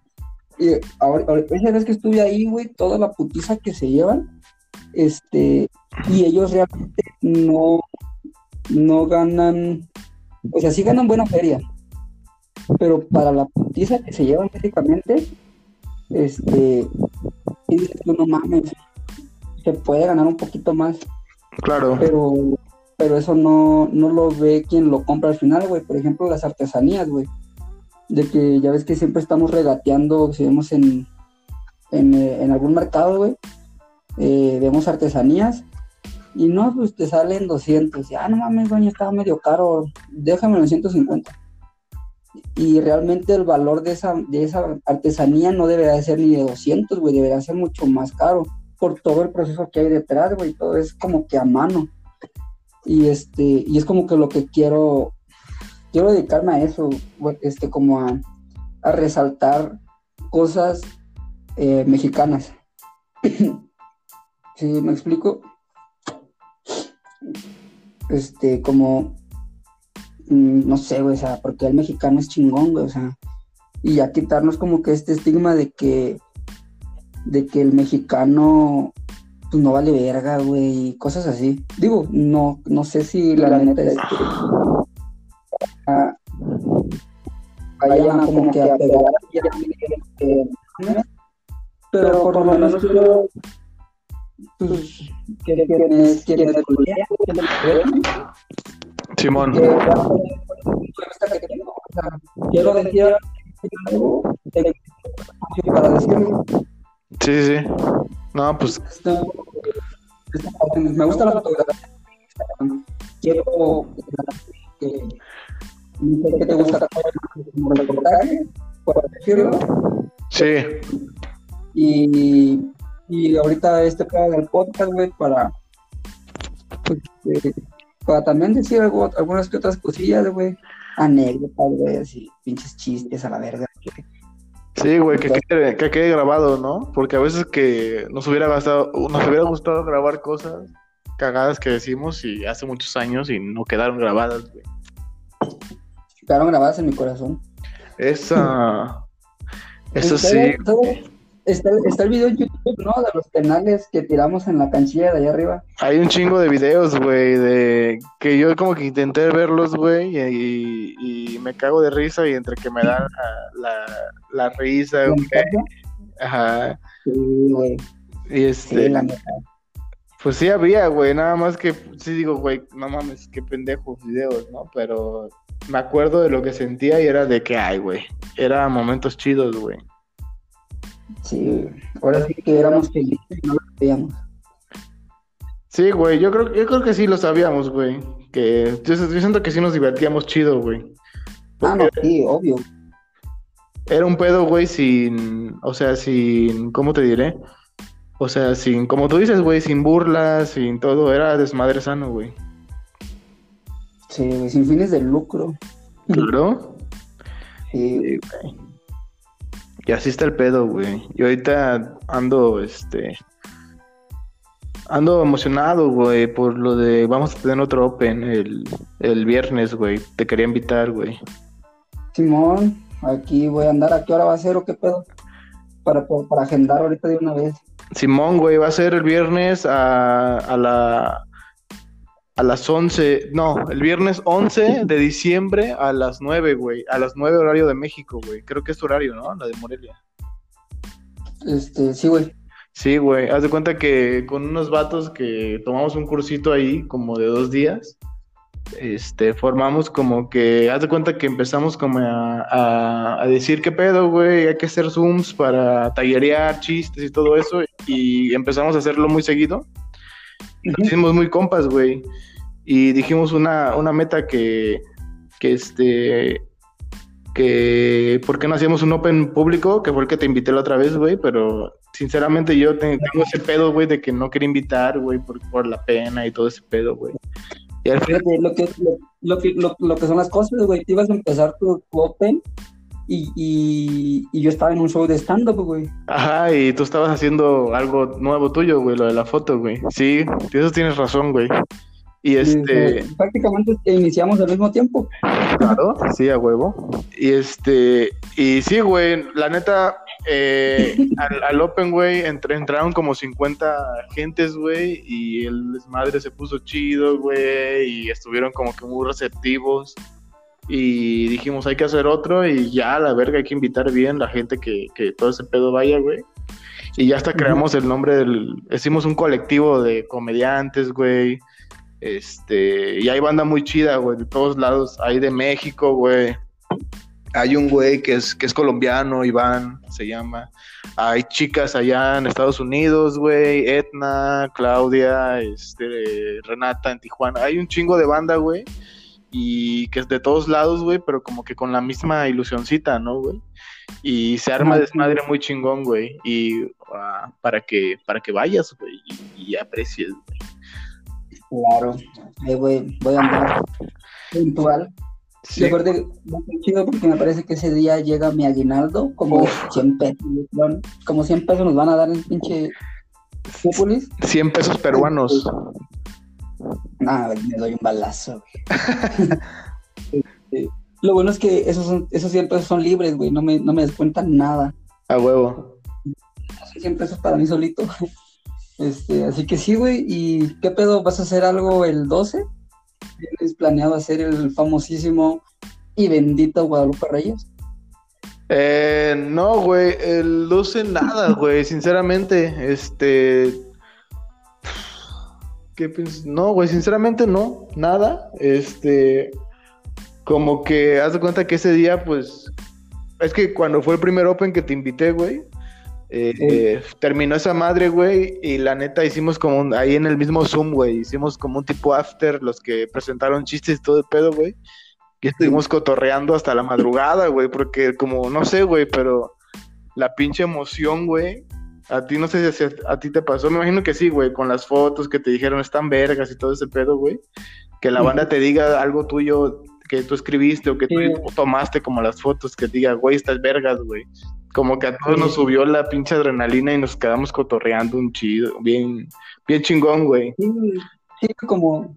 y ahora, esa vez que estuve ahí, güey, toda la putiza que se llevan, este, y ellos realmente no, no ganan, o sea, sí ganan buena feria, pero para la putiza que se llevan físicamente, este, y dices tú, no mames, se puede ganar un poquito más.
Claro.
Pero, pero eso no, no lo ve quien lo compra al final, güey. Por ejemplo, las artesanías, güey. De que ya ves que siempre estamos regateando, si vemos en, en, eh, en algún mercado, güey, eh, vemos artesanías y no, pues te salen 200. Ya, ah, no mames, doña, estaba medio caro, déjame los 150. Y realmente el valor de esa, de esa artesanía no debería ser ni de 200, güey, debería ser mucho más caro por todo el proceso que hay detrás, güey, todo es como que a mano. Y este, y es como que lo que quiero, quiero dedicarme a eso, este, como a, resaltar cosas eh, mexicanas. ¿Sí me explico? Este, como, mm, no sé, güey, o sea, porque el mexicano es chingón, güey, o sea, y ya quitarnos como que este estigma de que, de que el mexicano, pues no vale verga, güey, cosas así. Digo, no, no sé si la, neta es que vayan como que a pegar, pero por lo menos yo pues, ¿quieres, quieres, quieres
Simón.
Quiero decir para decirlo.
Sí, sí. No, pues.
Me gusta la fotografía. Quiero que ¿Qué te gusta? Como reportaje, por decirlo.
Sí,
Y, y ahorita este pedo del podcast, güey, para, pues, eh, para también decir algo, algunas que otras cosillas, güey. Anécdotas, güey, así, pinches chistes a la verga.
Sí, güey, que quede, que quede grabado, ¿no? Porque a veces que nos hubiera gustado, nos hubiera gustado grabar cosas cagadas que decimos y hace muchos años y no quedaron grabadas, güey.
Quedaron grabadas en mi corazón.
Esa, eso sí,
está- Está, está el video en YouTube, ¿no? De los penales que tiramos en la canchilla de allá arriba.
hay un chingo de videos, güey, de que yo como que intenté verlos, güey, y, y me cago de risa y entre que me da la, la, la risa,
¿La
güey, ajá,
Sí, güey.
y este,
Sí, la neta.
Pues sí había, güey, nada más que sí digo, güey, no mames, qué pendejos videos, ¿no? Pero me acuerdo de lo que sentía y era de que, ay, güey, era momentos chidos, güey.
Sí, ahora sí que éramos felices y no lo veíamos.
Sí, güey, yo creo, yo creo que sí lo sabíamos, güey. Que yo, yo siento que sí nos divertíamos chido, güey.
Ah, no, sí, obvio.
Era un pedo, güey, sin, o sea, sin, ¿cómo te diré? O sea, sin, como tú dices, güey, sin burlas, sin todo, era desmadre sano, güey.
Sí, sin fines de lucro.
Claro.
Sí,
Sí, güey. Y así está el pedo, güey. Y ahorita ando, este. Ando emocionado, güey, por lo de. Vamos a tener otro Open el, el viernes, güey. Te quería invitar, güey.
Simón, aquí voy a andar. ¿A qué hora va a ser o qué pedo? Para, para, para agendar ahorita de una vez.
Simón, güey, va a ser el viernes a, a la. A las 11. No, el viernes 11 de diciembre a las 9, güey. A las 9 horario de México, güey. Creo que es tu horario, ¿no? La de Morelia.
Este, sí, güey.
Sí, güey, haz de cuenta que con unos vatos que tomamos un cursito ahí como de dos días, este, formamos como que, haz de cuenta que empezamos como a, a- a decir qué pedo, güey, hay que hacer zooms para tallerear chistes y todo eso, y empezamos a hacerlo muy seguido. Nos hicimos muy compas, güey, y dijimos una, una meta que, que este, que, ¿por qué no hacíamos un open público? Que fue el que te invité la otra vez, güey, pero sinceramente yo te- tengo ese pedo, güey, de que no quería invitar, güey, por, por la pena y todo ese pedo, güey. Y al final,
lo que, lo, lo que, lo, lo que son las cosas, güey. Te ibas a empezar tu, tu open y, y, y yo estaba en un show de stand-up, güey.
ajá, y tú estabas haciendo algo nuevo tuyo, güey, lo de la foto, güey. Sí, eso tienes razón, güey. Y este,
prácticamente iniciamos al mismo tiempo.
claro, sí, a huevo. Y este, y sí, güey, la neta, eh, al, al Open, güey, entre- entraron como 50 gentes, güey, y el desmadre se puso chido, güey, y estuvieron como que muy receptivos. Y dijimos, hay que hacer otro, y ya, la verga, hay que invitar bien la gente que, que todo ese pedo vaya, güey. Y ya hasta creamos el nombre del. Hicimos un colectivo de comediantes, güey. Este. Y hay banda muy chida, güey, de todos lados. Hay de México, güey. Hay un güey que es, que es colombiano, Iván, se llama. Hay chicas allá en Estados Unidos, güey. Etna, Claudia, este, Renata en Tijuana. Hay un chingo de banda, güey. Y que es de todos lados, güey, pero como que con la misma ilusioncita, ¿no, güey? Y se arma desmadre muy chingón, güey. Y ah, para que para que vayas, güey, y, y aprecies, güey.
Claro. Ahí voy, voy a andar puntual.
Sí,
chido porque me parece que ese día llega mi aguinaldo, como
Uf.
100 pesos. Como 100 pesos nos van a dar en pinche Cúpulis.
100 pesos peruanos.
Nada, me doy un balazo, güey. Este, Lo bueno es que esos, son, esos 100 pesos son libres, güey. No me, no me descuentan nada.
A huevo.
Son 100 pesos para mí solito. Este, así que sí, güey. ¿Y qué pedo? ¿Vas a hacer algo el 12? ¿Tienes planeado hacer el famosísimo y bendito Guadalupe Reyes?
Eh, no, güey, el 12 nada, güey, sinceramente, este... ¿Qué piensas? No, güey, sinceramente no, nada, este... Como que haz de cuenta que ese día, pues... Es que cuando fue el primer Open que te invité, güey, eh,
Sí.
eh, terminó esa madre, güey, y la neta hicimos como un- ahí en el mismo Zoom, güey, hicimos como un tipo after, los que presentaron chistes y todo el pedo, güey. Y estuvimos cotorreando hasta la madrugada, güey, porque como, no sé, güey, pero la pinche emoción, güey, a ti no sé si a, a ti te pasó, me imagino que sí, güey, con las fotos que te dijeron están vergas y todo ese pedo, güey. Que la banda te diga algo tuyo que tú escribiste o que tú tomaste como las fotos que diga, güey, estás vergas, güey. Como que a todos nos subió la pinche adrenalina y nos quedamos cotorreando un chido, bien, bien chingón, güey.
Sí, sí, como,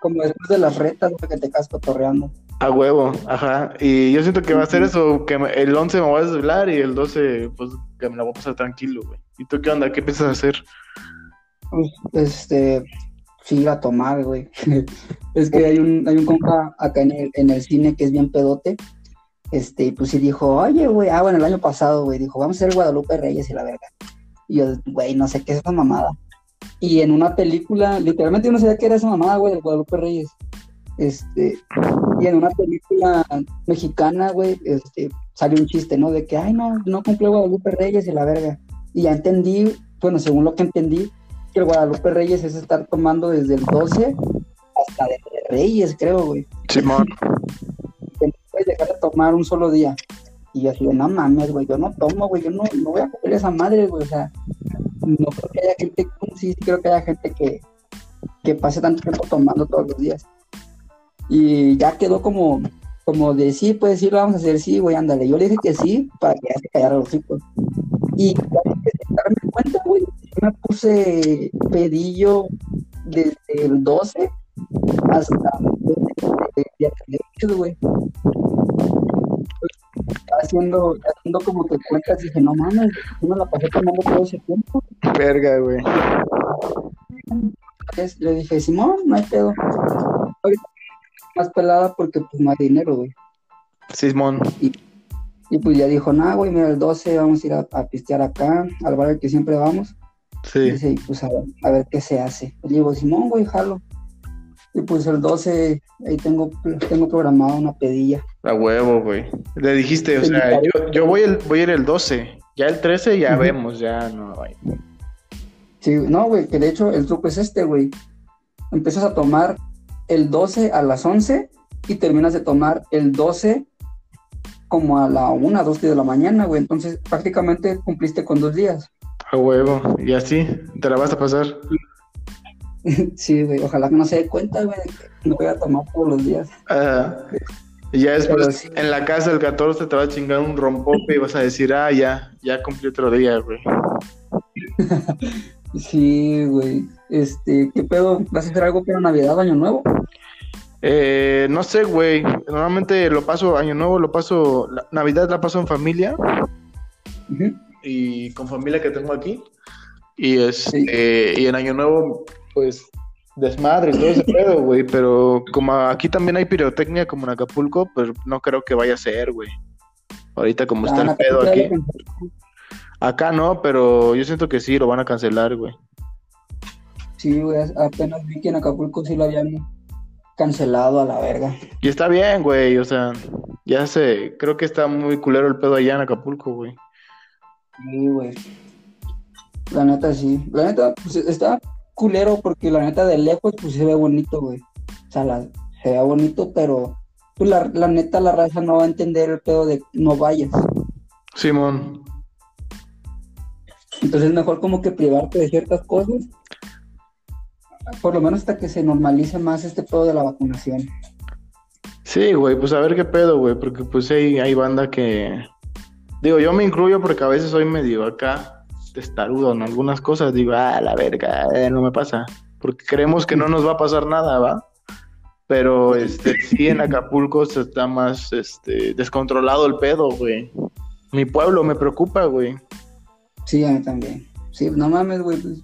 como después de las retas, güey, que te quedas cotorreando.
A huevo, ajá. Y yo siento que va a ser eso, que el 11 me voy a desvelar y el 12, pues, que me la voy a pasar tranquilo, güey. ¿Y tú qué onda? ¿Qué piensas hacer?
Pues, este, sí, ir a tomar, güey. es que hay un, hay un compa acá en el, en el cine que es bien pedote este, y pues sí dijo, oye, güey, ah, bueno, el año pasado, güey, dijo, vamos a hacer Guadalupe Reyes y la verga. Y yo, güey, no sé qué es esa mamada. Y en una película, literalmente yo no sabía qué era esa mamada, güey, de Guadalupe Reyes. Este, y en una película mexicana, güey, este, salió un chiste, ¿no? De que, ay, no, no cumplió Guadalupe Reyes y la verga. Y ya entendí, bueno, según lo que entendí, que el Guadalupe Reyes es estar tomando desde el 12 hasta de Reyes, creo, güey.
Simón.
puedes dejar de tomar un solo día. Y yo así no mames, güey, yo no tomo, güey, yo no, no voy a comer esa madre, güey, o sea, no creo que haya gente, sí, sí creo que haya gente que, que pase tanto tiempo tomando todos los días. Y ya quedó como, como de, sí, pues sí, lo vamos a hacer, sí, güey, ándale. Yo le dije que sí, para que ya se callara los chicos. Y que darme cuenta, güey, me puse pedillo desde el 12 hasta el día güey haciendo, haciendo como te cuentas, dije, no mames, yo me la pasé tomando todo ese tiempo.
Verga, güey.
Le dije, Simón, no hay pedo. Ahorita más pelada porque pues no hay dinero, güey.
Simón.
Y, y pues ya dijo, nah, güey, mira, el 12 vamos a ir a, pistear acá, al bar al que siempre vamos.
Sí. Y
dice, pues a ver, a ver qué se hace. Le digo, Simón, güey, jalo. Y pues el 12, ahí tengo, tengo programada una pedilla.
A huevo, güey. Le dijiste, o sea, yo, yo voy, el, voy a ir el 12. Ya el 13 ya vemos, ya no hay.
Sí, no, güey, que de hecho el truco es este, güey. Empiezas a tomar el 12 a las 11 y terminas de tomar el 12 como a la 1, 2 de la mañana, güey. Entonces prácticamente cumpliste con dos días.
A huevo, y así te la vas a pasar.
sí, güey, ojalá que no se dé cuenta, güey, que no voy a tomar todos los días.
y ya después en la casa del 14 te va a chingar un rompope y vas a decir, ah, ya, ya cumplí otro día, güey.
sí, güey. Este, ¿qué pedo? ¿Vas a hacer algo para Navidad, Año Nuevo?
Eh, no sé, güey. Normalmente lo paso, Año Nuevo lo paso, Navidad la paso en familia. Y con familia que tengo aquí. Y, este, y en Año Nuevo pues desmadre y todo ese pedo, güey, pero como aquí también hay pirotecnia como en Acapulco, pues no creo que vaya a ser, güey. Ahorita como está el pedo aquí. Acá no, pero yo siento que sí, lo van a cancelar, güey.
Sí, güey, apenas vi que en Acapulco sí lo habían cancelado a la verga.
Y está bien, güey, o sea, ya sé, creo que está muy culero el pedo allá en Acapulco, güey.
Sí, güey. La neta sí. La neta, pues está culero porque la neta de lejos pues se ve bonito, güey. O sea, se ve bonito, pero pues, la, la, neta la raza no va a entender el pedo de no vayas.
Simón.
Entonces es mejor como que privarte de ciertas cosas. Por lo menos hasta que se normalice más este pedo de la vacunación.
Sí, güey, pues a ver qué pedo, güey, porque pues hay, hay banda que... Digo, yo me incluyo porque a veces soy medio acá testarudo en algunas cosas, digo, ah, la verga, eh, no me pasa, porque creemos que no nos va a pasar nada, ¿va? Pero este, sí, en Acapulco se está más este, descontrolado el pedo, güey. Mi pueblo me preocupa, güey.
Sí, a mí también. Sí, no mames, güey. Pues,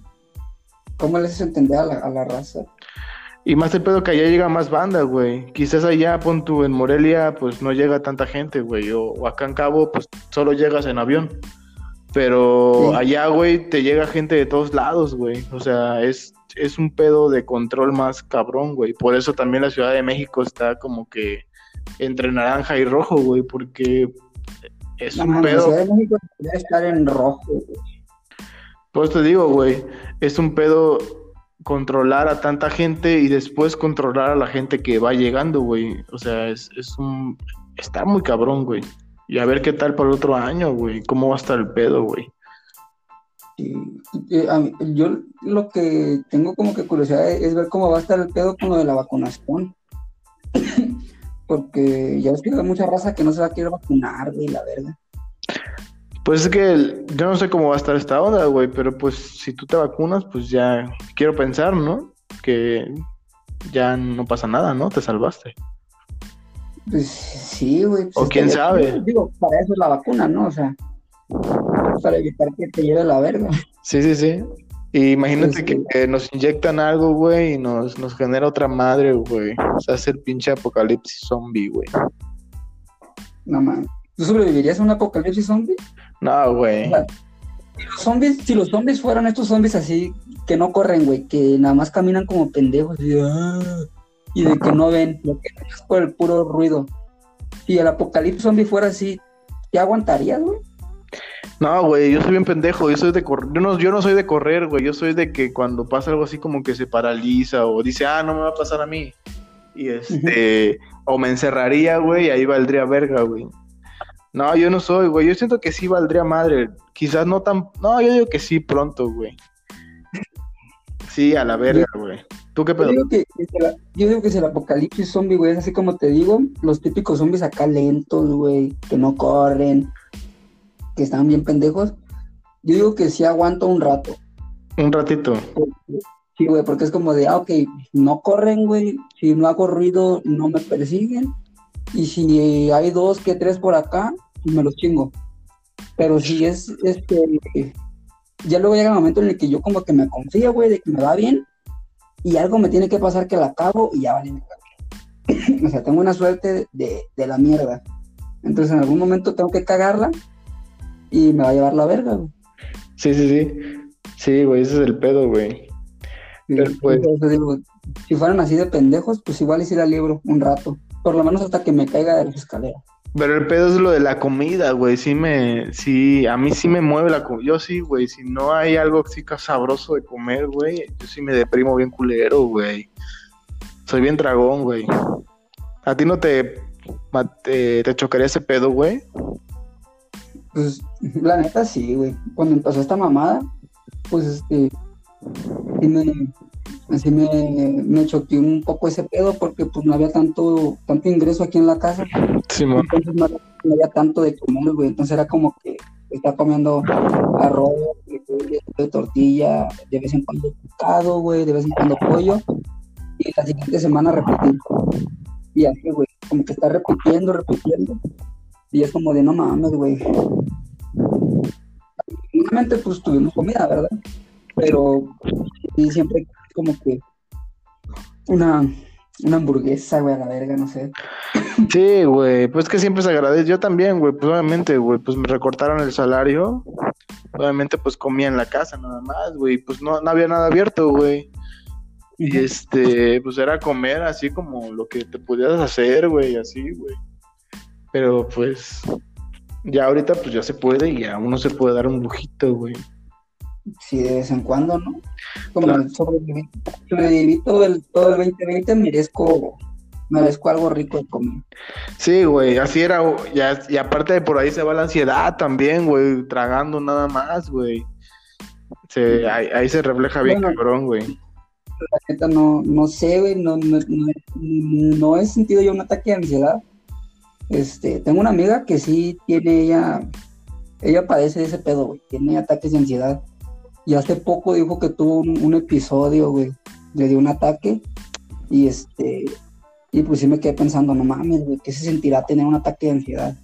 ¿Cómo le haces entender a la, a la raza?
Y más el pedo que allá llega más banda, güey. Quizás allá, pon tú, en Morelia, pues no llega tanta gente, güey. o acá en Cabo, pues solo llegas en avión. Pero allá, güey, te llega gente de todos lados, güey. O sea, es, es un pedo de control más cabrón, güey. Por eso también la Ciudad de México está como que entre naranja y rojo, güey, porque es un pedo. La
Ciudad de México debería estar en rojo, güey.
Pues te digo, güey, es un pedo controlar a tanta gente y después controlar a la gente que va llegando, güey. O sea, es, es un... Está muy cabrón, güey. Y a ver qué tal para el otro año, güey. ¿Cómo va a estar el pedo, güey?
Y, mí- yo lo que tengo como que curiosidad es ver cómo va a estar el pedo con lo de la vacunación. Porque ya ves que hay mucha raza que no se va a querer vacunar, güey, la verga.
Pues es que el- yo no sé cómo va a estar esta onda, güey, pero pues si tú te vacunas, pues ya quiero pensar, ¿no? Que ya no pasa nada, ¿no? Te salvaste.
Pues sí, güey. pues
O quién sabe.
Digo, para eso es la vacuna, ¿no? O sea, para evitar que te lleve la verga.
Sí, sí, sí. Y imagínate
Este-
que, que nos inyectan algo, güey, y nos, nos genera otra madre, güey. O sea, es el pinche apocalipsis zombie, güey.
No mames. ¿Tú sobrevivirías a un apocalipsis zombie?
No, güey.
Si los zombies, si los zombies fueran estos zombies así, que no corren, güey, que nada más caminan como pendejos y, ah, y de que no ven, lo que es por el puro ruido. Si el apocalipsis zombie fuera así, ¿te aguantarías, güey?
No, güey, yo soy bien pendejo, yo soy de correr, yo no, yo no soy de correr, güey, yo soy de que cuando pasa algo así como que se paraliza o dice, ah, no me va a pasar a mí. Y este, o me encerraría, güey, y ahí valdría verga, güey. No, yo no soy, güey, yo siento que sí valdría madre, quizás no tan, no, yo digo que sí pronto, güey. Sí, a la verga, güey. ¿Tú qué
Yo
pedo?
digo que, la- yo digo que si el apocalipsis zombie, güey, es así como te digo, los típicos zombies acá lentos, güey, que no corren, que están bien pendejos. Yo digo que sí aguanto un rato.
Un ratito.
Sí, güey, porque es como de, ah, ok, no corren, güey, si no hago ruido, no me persiguen, y si hay dos que tres por acá, me los chingo. Pero si es, este, ya luego llega el momento en el que yo como que me confío, güey, de que me va bien, y algo me tiene que pasar que la cago, y ya vale, o sea, tengo una suerte de, de la mierda. Entonces en algún momento tengo que cagarla, y me va a llevar la verga, güey.
Sí, sí, sí. Sí, güey, ese es el pedo, güey. Pero, pues-
Entonces, digo, si fueran así de pendejos, pues igual y la libro un rato. Por lo menos hasta que me caiga de las escaleras.
Pero el pedo es lo de la comida, güey. Sí me, sí, a mí sí me mueve la comida. Yo sí, güey. Si no hay algo así sabroso de comer, güey, yo sí me deprimo bien culero, güey. Soy bien dragón, güey. ¿A ti no te, te, te chocaría ese pedo, güey?
Pues la neta sí, güey. Cuando empezó esta mamada, pues este, me, así me, me choqué un poco ese pedo porque pues no había tanto, tanto ingreso aquí en la casa.
Simón.
Entonces no, había- no había tanto de comer, güey. Entonces era como que estaba comiendo arroz, frijoles, de tortilla, de vez en cuando pescado, güey, de vez en cuando pollo. Y la siguiente semana repetir. Y así, güey, como que está repitiendo, repitiendo. Y es como de no mames, güey. Normalmente pues tuvimos comida, ¿verdad? Pero sí, siempre como que una, una hamburguesa, güey, a la verga, no sé.
Sí, güey. Pues que siempre se agradece. Yo también, güey. Pues obviamente, güey. Pues me recortaron el salario. Obviamente, pues comía en la casa nada más, güey. Pues no, no había nada abierto, güey. Y este, pues era comer así como lo que te pudieras hacer, güey, así, güey. Pero pues, ya ahorita pues ya se puede y ya uno se puede dar un lujito, güey.
Sí, de vez en cuando, ¿no? Como
Claro.
sobreviví, sobreviví todo el, todo el 2020, merezco, merezco algo rico de comer.
Sí, güey, así era, ya, y aparte de por ahí se va la ansiedad también, güey, tragando nada más, güey. Se, ahí, ahí se refleja bien
Bueno.
cabrón, güey.
La neta no, no sé, güey, no, no, no, no he sentido yo un ataque de ansiedad. Este, tengo una amiga que sí tiene ella, ella padece de ese pedo, güey, tiene ataques de ansiedad. Y hace poco dijo que tuvo un, episodio, güey, le dio un ataque y este, y pues sí me quedé pensando, no mames, güey, ¿qué se sentirá tener un ataque de ansiedad?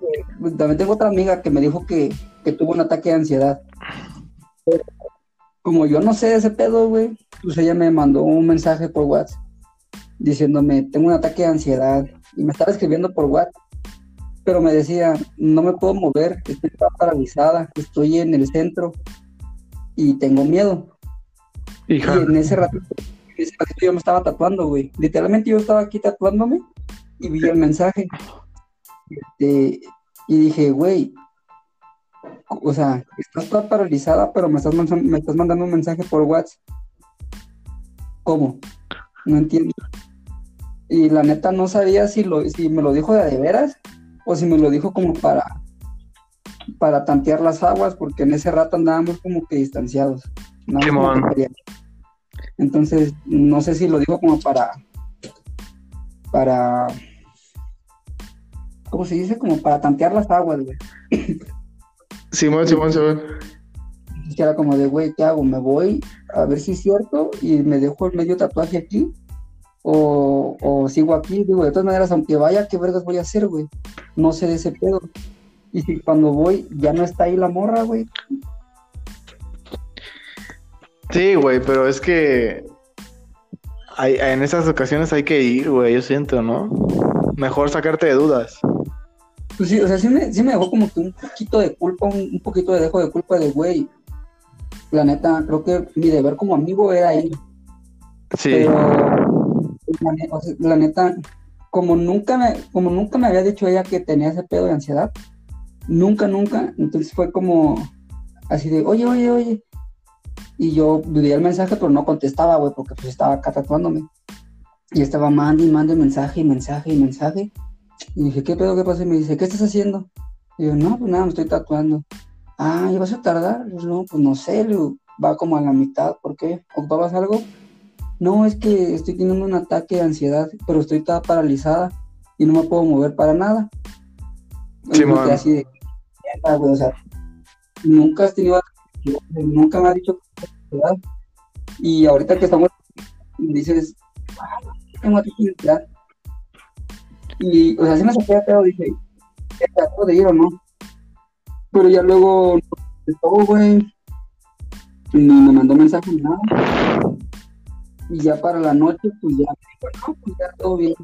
Eh, También tengo otra amiga que me dijo que, que tuvo un ataque de ansiedad. Como yo no sé ese pedo, güey, pues ella me mandó un mensaje por WhatsApp diciéndome, tengo un ataque de ansiedad. Y me estaba escribiendo por WhatsApp, pero me decía, no me puedo mover, estoy paralizada, estoy en el centro y tengo miedo.
Hija,
Y en ese ratito, en ese ratito yo me estaba tatuando, güey. Literalmente yo estaba aquí tatuándome y vi el mensaje. Este, y dije, güey, o sea, estás toda paralizada, pero me estás, me estás mandando un mensaje por WhatsApp. ¿Cómo? No entiendo. Y la neta no sabía si, lo, si me lo dijo de, de veras o si me lo dijo como para, para tantear las aguas, porque en ese rato andábamos como que distanciados. Entonces, no sé si lo dijo como para, para, ¿cómo se dice? Como para tantear las aguas, güey.
Simón, Simón, Simón.
Era como de, güey, ¿qué hago? ¿Me voy a ver si es cierto y me dejo el medio tatuaje aquí? O, o sigo aquí, digo, de todas maneras, aunque vaya, ¿qué vergas voy a hacer, güey? No sé de ese pedo. Y si cuando voy ya no está ahí la morra, güey.
Sí, güey, pero es que hay, en esas ocasiones hay que ir, güey, yo siento, ¿no? Mejor sacarte de dudas.
Pues sí, o sea, sí me, sí me dejó como que un poquito de culpa, un, poquito de dejo de culpa de, güey, la neta, creo que mi deber como amigo era ir. Sí. Pero, la, neta, como nunca, me, como nunca me había dicho ella que tenía ese pedo de ansiedad, nunca, nunca, entonces fue como así de, oye, oye, oye. Y yo vivía el mensaje, pero no contestaba, güey, porque pues estaba acá tatuándome. Y estaba mandando y mandando mensaje y mensaje y mensaje. Y dije, ¿qué pedo, qué pasa? Y me dice, ¿qué estás haciendo? Y yo, no, pues nada, me estoy tatuando. Ah, ¿y vas a tardar? Pues no, pues no sé, va como a la mitad, ¿por qué? ¿Ocupabas algo? No, es que estoy teniendo un ataque de ansiedad, pero estoy toda paralizada y no me puedo mover para nada. Sí, así de, o sea, nunca has tenido, nunca me ha dicho ansiedad. Y ahorita que estamos, dices, ah, tengo ansiedad y, o sea, sí me saqué de pedo, dije, ¿trato de ir o no? Pero ya luego, todo, güey, ni me mandó mensaje ni nada. Y ya para la noche, pues ya me dijo, no, pues ya todo bien.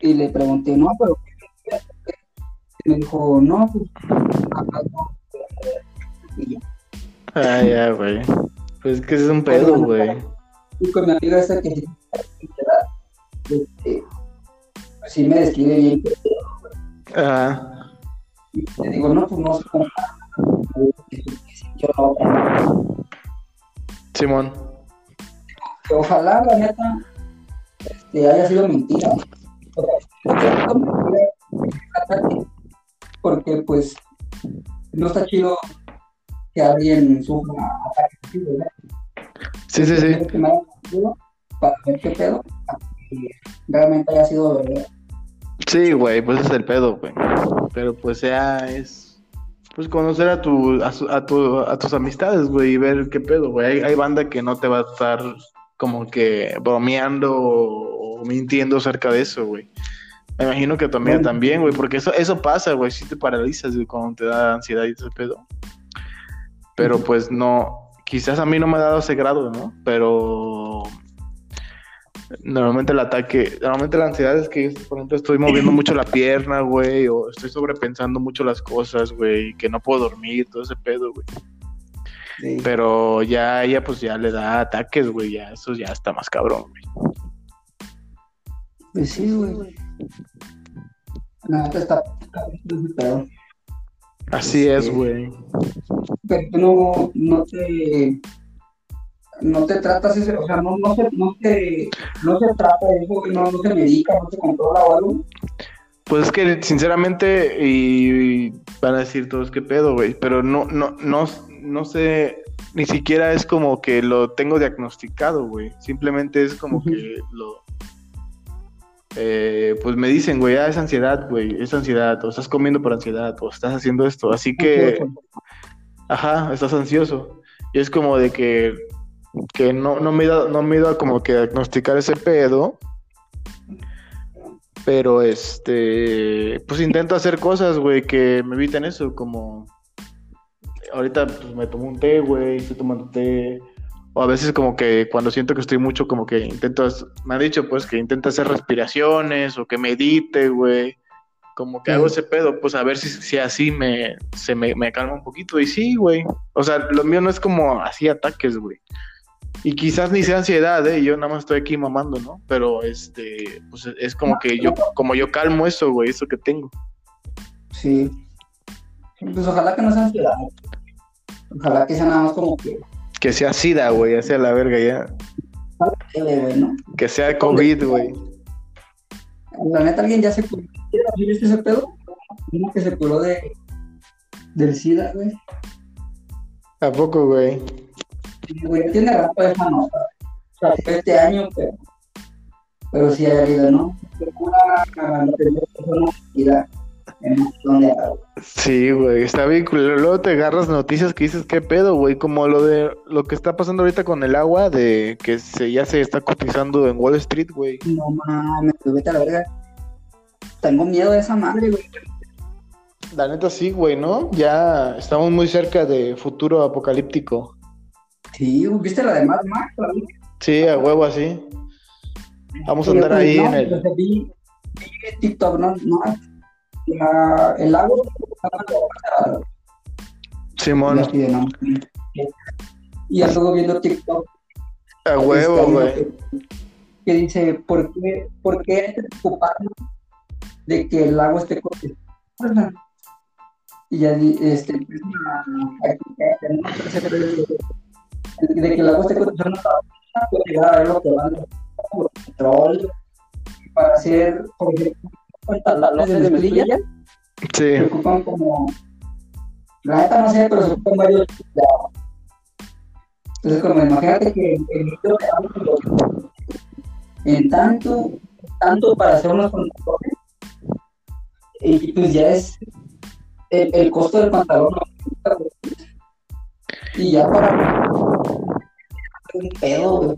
Y le pregunté, no, pero ¿qué? Me dijo, no, pues, acá no.
Y ya. Ah, ya, güey. Pues que es un pedo, güey.
Y con mi amiga esa que este, sí me describe bien. Ajá. Y te digo, no, pues no sé cómo.
Simón.
Ojalá, la neta, este, haya sido mentira. Porque, pues, no está chido que alguien sufra ataque.
Sí, sí, sí.
Para ver qué pedo, realmente haya sido verdad.
Sí, güey, pues es el pedo, güey. Pero pues ya es. Pues conocer a tu, a, tu, a tus amistades, güey, y ver qué pedo, güey. Hay, banda que no te va a estar como que bromeando o, mintiendo acerca de eso, güey. Me imagino que también, también, güey, porque eso, eso pasa, güey, si te paralizas, güey, cuando te da ansiedad y ese pedo. Pero pues no, quizás a mí no me ha dado ese grado, ¿no? Pero Normalmente el ataque, normalmente la ansiedad es que, por ejemplo, estoy moviendo mucho la pierna, güey, o estoy sobrepensando mucho las cosas, güey, que no puedo dormir, todo ese pedo, güey. Pero ya ella, pues ya le da ataques, güey, ya eso ya está más cabrón, güey.
Pues sí, güey. Nada, está.
Así es, güey.
Pero no, no te no te tratas ese, o sea, no, no, se, no, te, no se trata de eso, no, no se medica, no se controla o algo.
Pues es que sinceramente, y van a decir todos qué pedo, güey, pero no, no, no, no sé, ni siquiera es como que lo tengo diagnosticado, güey. Simplemente es como que lo, eh, pues me dicen, güey, ah, es ansiedad, güey, es ansiedad, o estás comiendo por ansiedad, o estás haciendo esto, así que, ajá, estás ansioso. Y es como de que que no, no me iba, no me como que diagnosticar ese pedo. Pero este, pues intento hacer cosas, güey, que me eviten eso, como ahorita pues, me tomo un té, güey, estoy tomando té. O a veces como que cuando siento que estoy mucho, como que intento, me han dicho pues que intento hacer respiraciones o que medite, güey. Como que hago ese pedo, pues a ver si, si así me, se me, me calma un poquito. Y sí, güey. O sea, lo mío no es como así ataques, güey. Y quizás ni sea ansiedad, ¿eh? Yo nada más estoy aquí mamando, ¿no? Pero este, pues es como que yo, como yo calmo eso, güey, eso que tengo.
Sí. Pues ojalá que no sea ansiedad. Ojalá que sea nada más como que.
Que sea SIDA, güey, ya sea la verga ya. Que sea COVID, güey.
La neta, alguien ya se curó. ¿Viste ese pedo? Uno que se curó de. del SIDA, güey.
¿A poco, güey?
Güey, tiene rato esa nota. O sea, este año, pero. Pero sí hay habido, ¿no? Se cura la primera persona
Sí, güey, está bien. Luego te agarras noticias que dices, ¿qué pedo, güey? Como lo de lo que está pasando ahorita con el agua, de que se, ya se está cotizando en Wall Street, güey.
No mames, pues vete a la verga. Tengo miedo de esa madre, güey.
La neta sí, güey, ¿no? Ya estamos muy cerca de futuro apocalíptico.
Sí, ¿viste la de Mad Max?
Sí, a huevo así. Vamos a andar
güey,
ahí
no,
en el...
pues, TikTok, ¿no? no la- el lago.
Simón,
y luego viendo TikTok.
A huevo,
uno
güey.
Que, que dice, ¿por qué, ¿por qué hay que preocuparnos de que el lago esté congestionado? Y ya este, de, que el lago esté congestionado puede llegar a ver lo que van los petróleo para hacer, por ejemplo, pantalones de mezclilla,
Sí,
se ocupan como, la neta no sé, pero se ocupan varios. Entonces, como imagínate que el litro en tanto, tanto para hacer unos pantalones, y pues ya es el, el costo del pantalón. Y ya para un pedo,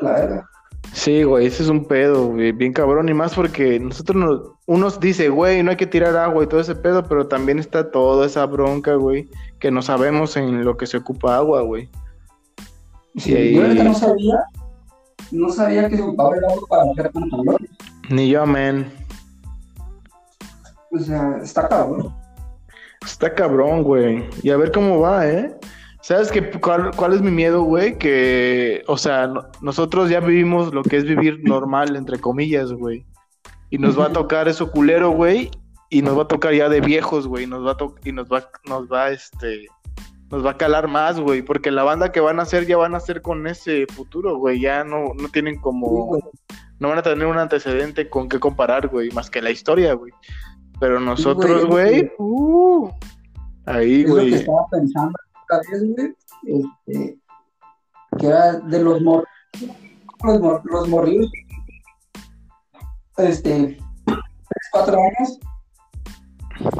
la verga.
Sí, güey, ese es un pedo, güey, bien cabrón. Y más porque nosotros nos... Unos dice, güey, no hay que tirar agua y todo ese pedo, pero también está toda esa bronca, güey, que no sabemos en lo que se ocupa agua, güey.
Sí,
Y-
Yo neta no sabía, no sabía que se ocupaba el agua para hacer pantalones.
Ni yo, man.
O sea, está cabrón.
Está cabrón, güey. Y a ver cómo va, ¿eh? ¿Sabes qué, cuál, cuál es mi miedo, güey? Que, o sea, no- nosotros ya vivimos lo que es vivir normal, entre comillas, güey. Y nos va a tocar eso culero, güey. Y nos va a tocar ya de viejos, güey. Nos va a y nos va, nos va, este, nos va a calar más, güey. Porque la banda que van a hacer ya van a hacer con ese futuro, güey. Ya no, no tienen
Sí,
como, no van a tener un antecedente con qué comparar, güey. Más que la historia, güey. Pero nosotros,
güey.
güey, uh, ahí, güey.
estaba pensando vez, güey. Este, que era de los los, mor los morrillos. Este, tres, cuatro años.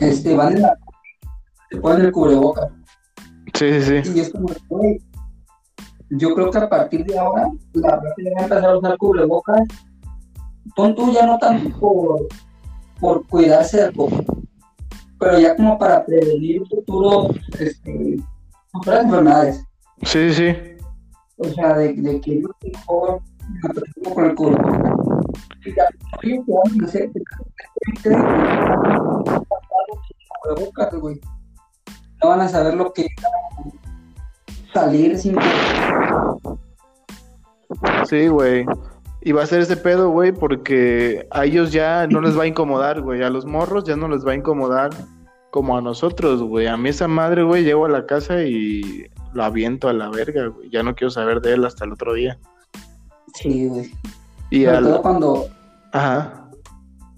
Este, van en la. Se ponen el cubrebocas.
Sí, sí, sí.
Y es como, güey. Yo creo que a partir de ahora, la que va a empezar a usar cubrebocas. Pon tú ya no tanto por, por cuidarse del COVID, pero ya como para prevenir futuros, este, futuras enfermedades.
Sí, sí.
O sea, de, de que no te mejor me preocupo con el. Y que a hacer güey. No van a saber lo que salir sin
Sí, güey. Y va a ser ese pedo, güey, porque a ellos ya no les va a incomodar, güey. A los morros ya no les va a incomodar como a nosotros, güey. A mí esa madre, güey, llego a la casa y lo aviento a la verga, güey. Ya no quiero saber de él hasta el otro día.
Sí, güey.
Y
Sobre
al...
todo cuando,
Ajá,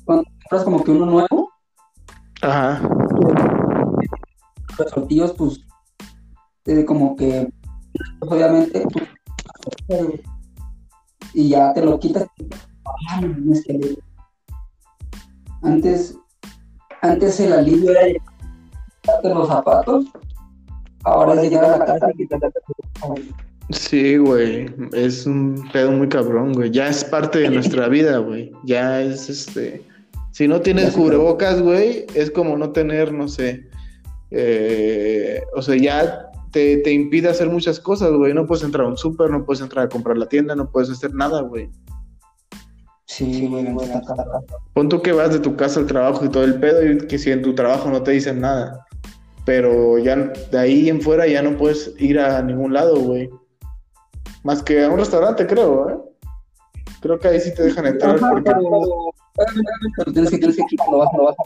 cuando compras como que uno nuevo,
ajá.
los tortillos, pues, eh, como que, pues, obviamente, pues, eh, y ya te lo quitas. Ay, no, es que- Antes, antes el alivio era quitarte los zapatos, ahora es llegar a la casa y quitarte los
Sí, güey. Es un pedo muy cabrón, güey. Ya es parte de nuestra vida, güey. Ya es este. Si no tienes cubrebocas, güey, es como no tener, no sé. eh, o sea, ya te, te impide hacer muchas cosas, güey. No puedes entrar a un súper, no puedes entrar a comprar la tienda, no puedes hacer nada, güey.
Sí, güey.
Pon tú que vas de tu casa al trabajo y todo el pedo, y que si en tu trabajo no te dicen nada. Pero ya de ahí en fuera ya no puedes ir a ningún lado, güey. Más que a un restaurante, creo, ¿eh? Creo que ahí sí te dejan entrar
Ajá,
porque...
pero, pero tienes que, tienes que quitarlo, vas, lo vas a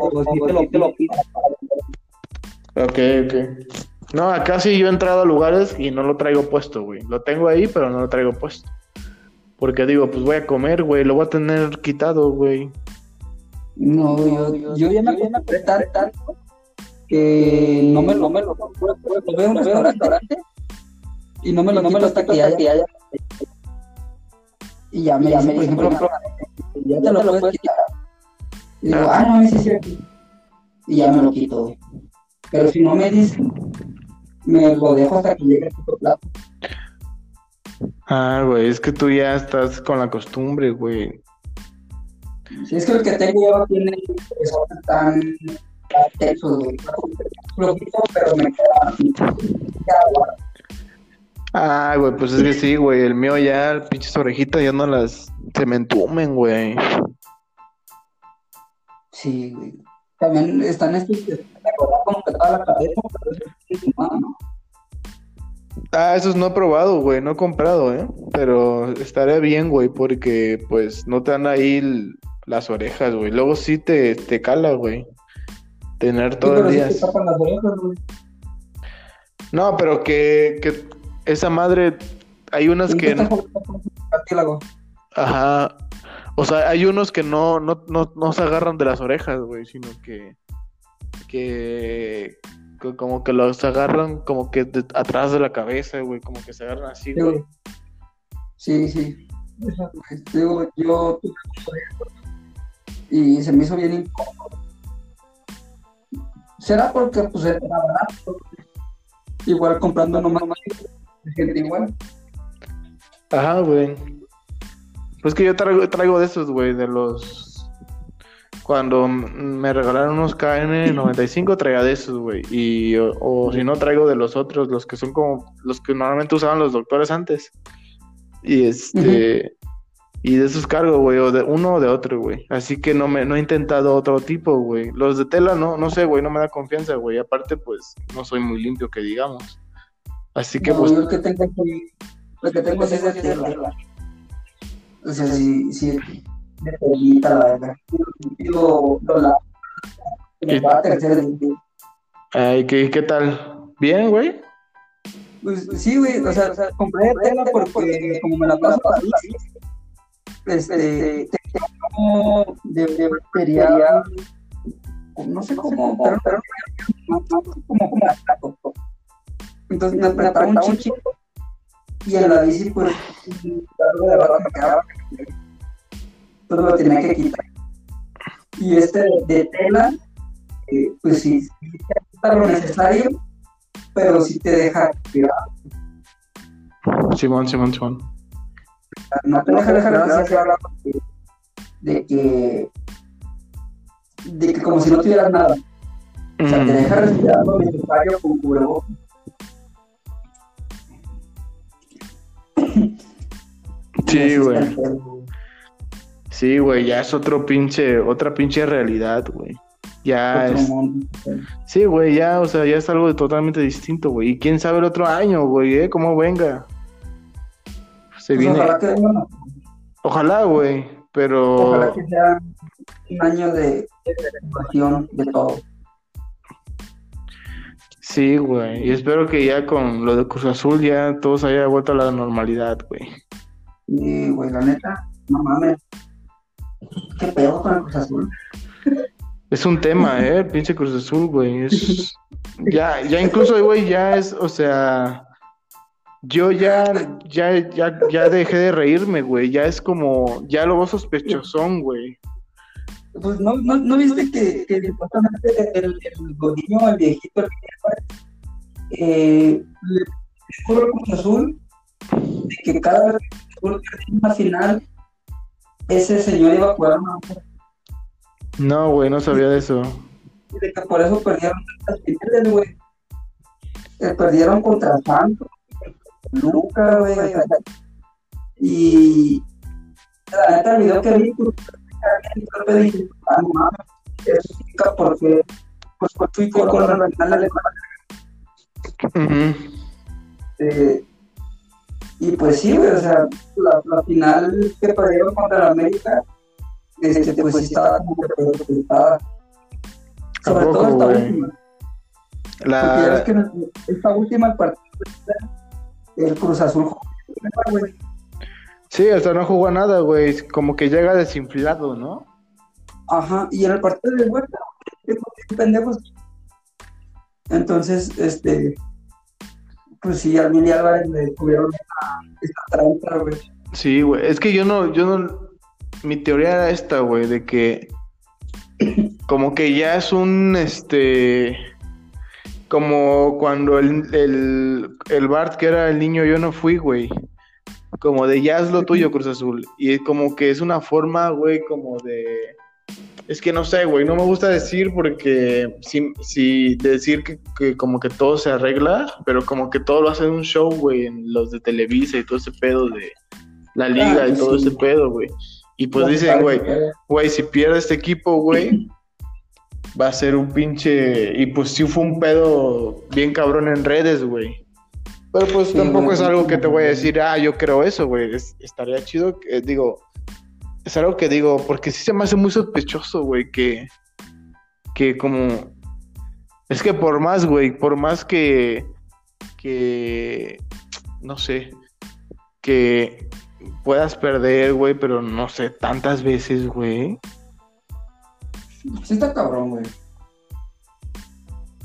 o si te lo, pidas.
Ok, ok. No, acá sí yo he entrado a lugares y no lo traigo puesto, güey. Lo tengo ahí, pero no lo traigo puesto. Porque digo, pues voy a comer, güey, lo voy a tener quitado, güey.
No, yo, yo ya me acostumbré tan- tanto que no me lo, me lo, lo veo en un restaurante y no me lo quito hasta que haya. Y ya me dice, por ejemplo, ya te lo puedes quitar. Y digo, ah, no, sí, sí. Y ya me lo quito. Pero si no me dicen, me lo dejo hasta que llegue a tu plato.
Ah, güey, es que tú ya estás con la costumbre, güey.
Si es que el que tengo yo tiene son tan pero me queda.
Ah, güey, pues es que sí, güey. El mío ya, pinches orejitas, ya no las. Se me entumen, güey.
Sí, güey. También están estos que te acuerdas como que toda la cabeza, pero eso es.
Ah, esos no he probado, güey. No he comprado, ¿eh? Pero estaría bien, güey, porque pues no te dan ahí las orejas, güey. Luego sí te, te cala, güey. Tener todo el día.
te tapan las orejas, güey.
No, pero que, que esa madre. Hay unas que. Ajá. O sea, hay unos que no, no, no, no se agarran de las orejas, güey, sino que, que, como que los agarran como que de- atrás de la cabeza, güey, como que se agarran así,
Sí,
güey.
Sí, sí. Yo proyecto y se me hizo bien incómodo. ¿Será porque pues era barato? Igual comprando nomás gente igual.
Ajá, güey. Pues que yo traigo, traigo de esos, güey, de los... Cuando me regalaron unos KN95 traía de esos, güey. Y o, o si no traigo de los otros, los que son como los que normalmente usaban los doctores antes. Y este y de esos cargo, güey, o de uno o de otro, güey. Así que no me no he intentado otro tipo, güey. Los de tela no no sé, güey, no me da confianza, güey. Aparte pues no soy muy limpio que digamos. Así que
No,
pues
yo el que tengo el que tengo es de tela. O sea, sí, sí, de telita, la verdad. Y lo, lo lavo. Me va a tercer día.
ay, ¿qué, qué tal? Bien, güey.
Pues sí, güey, o sea, compré tela porque como me la paso ahí, este, como de, de material, no sé cómo, pero, pero como como. Entonces me apretaba un chico y en la bici pues de verdad me quedaba entonces lo tenía que quitar. Y este de tela, eh, pues sí, quita lo necesario, pero sí te deja respirar.
Simón, Simón, Simón.
No te deja dejar de hablar de que de que como si no tuvieras nada o sea te
Mm.
deja respirar lo necesario con cubrebocas
Sí, güey. Sí, güey, ya es otro pinche, otra pinche realidad, güey. Ya
Otro
es.
mundo.
Sí, güey, ya, o sea, ya es algo totalmente distinto, güey. Y quién sabe el otro año, güey, ¿eh? ¿Cómo venga? Se
Pues
viene.
ojalá que bueno,
Ojalá, güey, pero.
ojalá que sea un año de recuperación de todo
Sí, güey. Y espero que ya con lo de Cruz Azul ya todo se haya vuelto a la normalidad, güey.
y güey la neta no mames qué pedo con el Cruz Azul
Es un tema, ¿eh? El pinche Cruz Azul, güey. Es... Ya, ya incluso, güey, ya es, o sea, yo ya, ya, ya, ya dejé de reírme, güey. Ya es como, ya lo veo sospechosón, güey.
pues no, no, no viste que, que supuestamente el, el Godinho, el viejito, el eh, le puso el Cruz Azul de que cada vez que el Cruz Azul una final, ese señor iba a jugar una
No, güey, no sabía de eso.
de que por eso perdieron tantas finales, güey. Eh, perdieron contra Santos, Luca, güey. o sea, Y la neta, el video que vi, pues, yo dije, ah, no mames, eso explica por qué pues fue tú y con la final alemana. Eh, y pues sí, güey, o sea, la, la final que perdieron contra la América, este, pues sí estaba como que preocupada. Sobre
poco,
todo esta última. Porque ya ves
La...
que esta última el partido el Cruz Azul.
Sí, hasta no jugó a nada, güey. Como que llega desinflado, ¿no?
Ajá, y en el partido de vuelta, pendejos. Entonces, este, pues sí, al Mili Álvarez le descubrieron esta, esta trampa, güey.
Sí, güey. Es que yo no, yo no. Mi teoría era esta, güey, de que como que ya es un este como cuando el, el, el Bart que era el niño yo no fui, güey. Como de ya es lo tuyo, Cruz Azul. Y como que es una forma, güey, como de. Es que no sé, güey, no me gusta decir porque si, si decir que, que como que todo se arregla, pero como que todo lo hacen un show, güey, en los de Televisa y todo ese pedo de la liga
Ah,
y todo
sí.
ese pedo, güey. Y pues dicen, güey.
güey,
si pierde este equipo, güey, va a ser un pinche. Y pues sí fue un pedo bien cabrón en redes, güey. Pero pues
Sí,
tampoco es algo que te voy a decir, ah, yo creo eso, güey. Es- estaría chido, que, digo, es algo que digo, porque sí se me hace muy sospechoso, güey, que, que como. Es que por más, güey, por más que, que, no sé, que puedas perder, güey, pero no sé, tantas veces, güey.
Sí está cabrón, güey.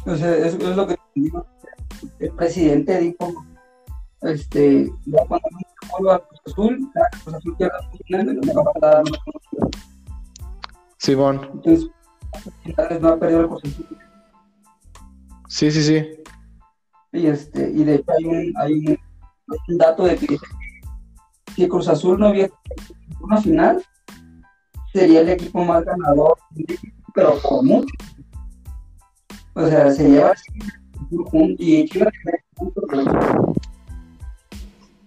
O sea, es, es lo que digo. El presidente dijo, este, ya cuando no vuelva a Cruz Azul, que Cruz Azul pierda las finales, le va a dar
Simón,
Entonces, no ha perdido el Cruz Azul.
sí, sí, sí.
Y este, y de hecho hay un, hay un, un dato de que si Cruz Azul no hubiera una final, sería el equipo más ganador, pero por mucho. O sea, se lleva un- y Chivas tiene puntos.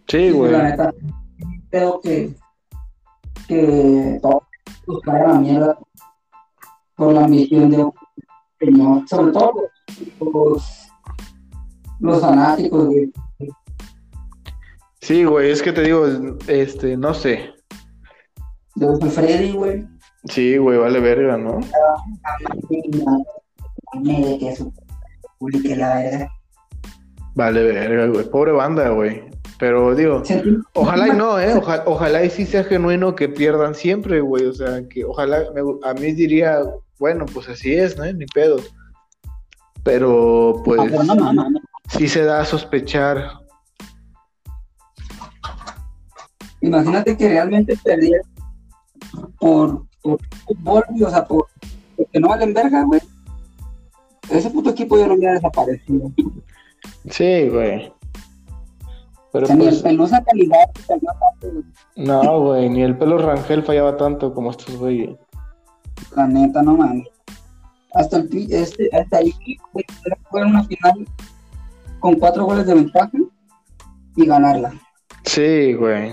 Sí, güey.
La neta, creo que, que todos los caen a la mierda por la ambición de un señor, sobre todo los, los fanáticos, güey.
Sí, güey, es que te digo, este, no sé.
De Don Freddy, güey.
Sí, güey, vale verga, ¿no?
de que su publique la verga.
Vale verga, güey. Pobre banda, güey. Pero digo, ojalá y no, ¿eh? Oja- ojalá y sí sea genuino que pierdan siempre, güey. O sea, que ojalá, me a mí diría, bueno, pues así es, ¿no? Ni pedo. Pero,
Ah,
pues,
pero no, no, no, no.
sí se da a sospechar.
Imagínate que realmente perdieran por, por fútbol, güey, o sea, por porque no valen verga, güey. Ese puto equipo ya no hubiera desaparecido.
Sí, güey. Pero
o sea, ni el
pues,
calidad salió aparte, güey.
no, güey, ni el pelo Rangel fallaba tanto como estos güeyes.
La neta, no mames. Hasta el este, hasta ahí, güey, jugar una final con cuatro goles de ventaja y ganarla.
Sí, güey.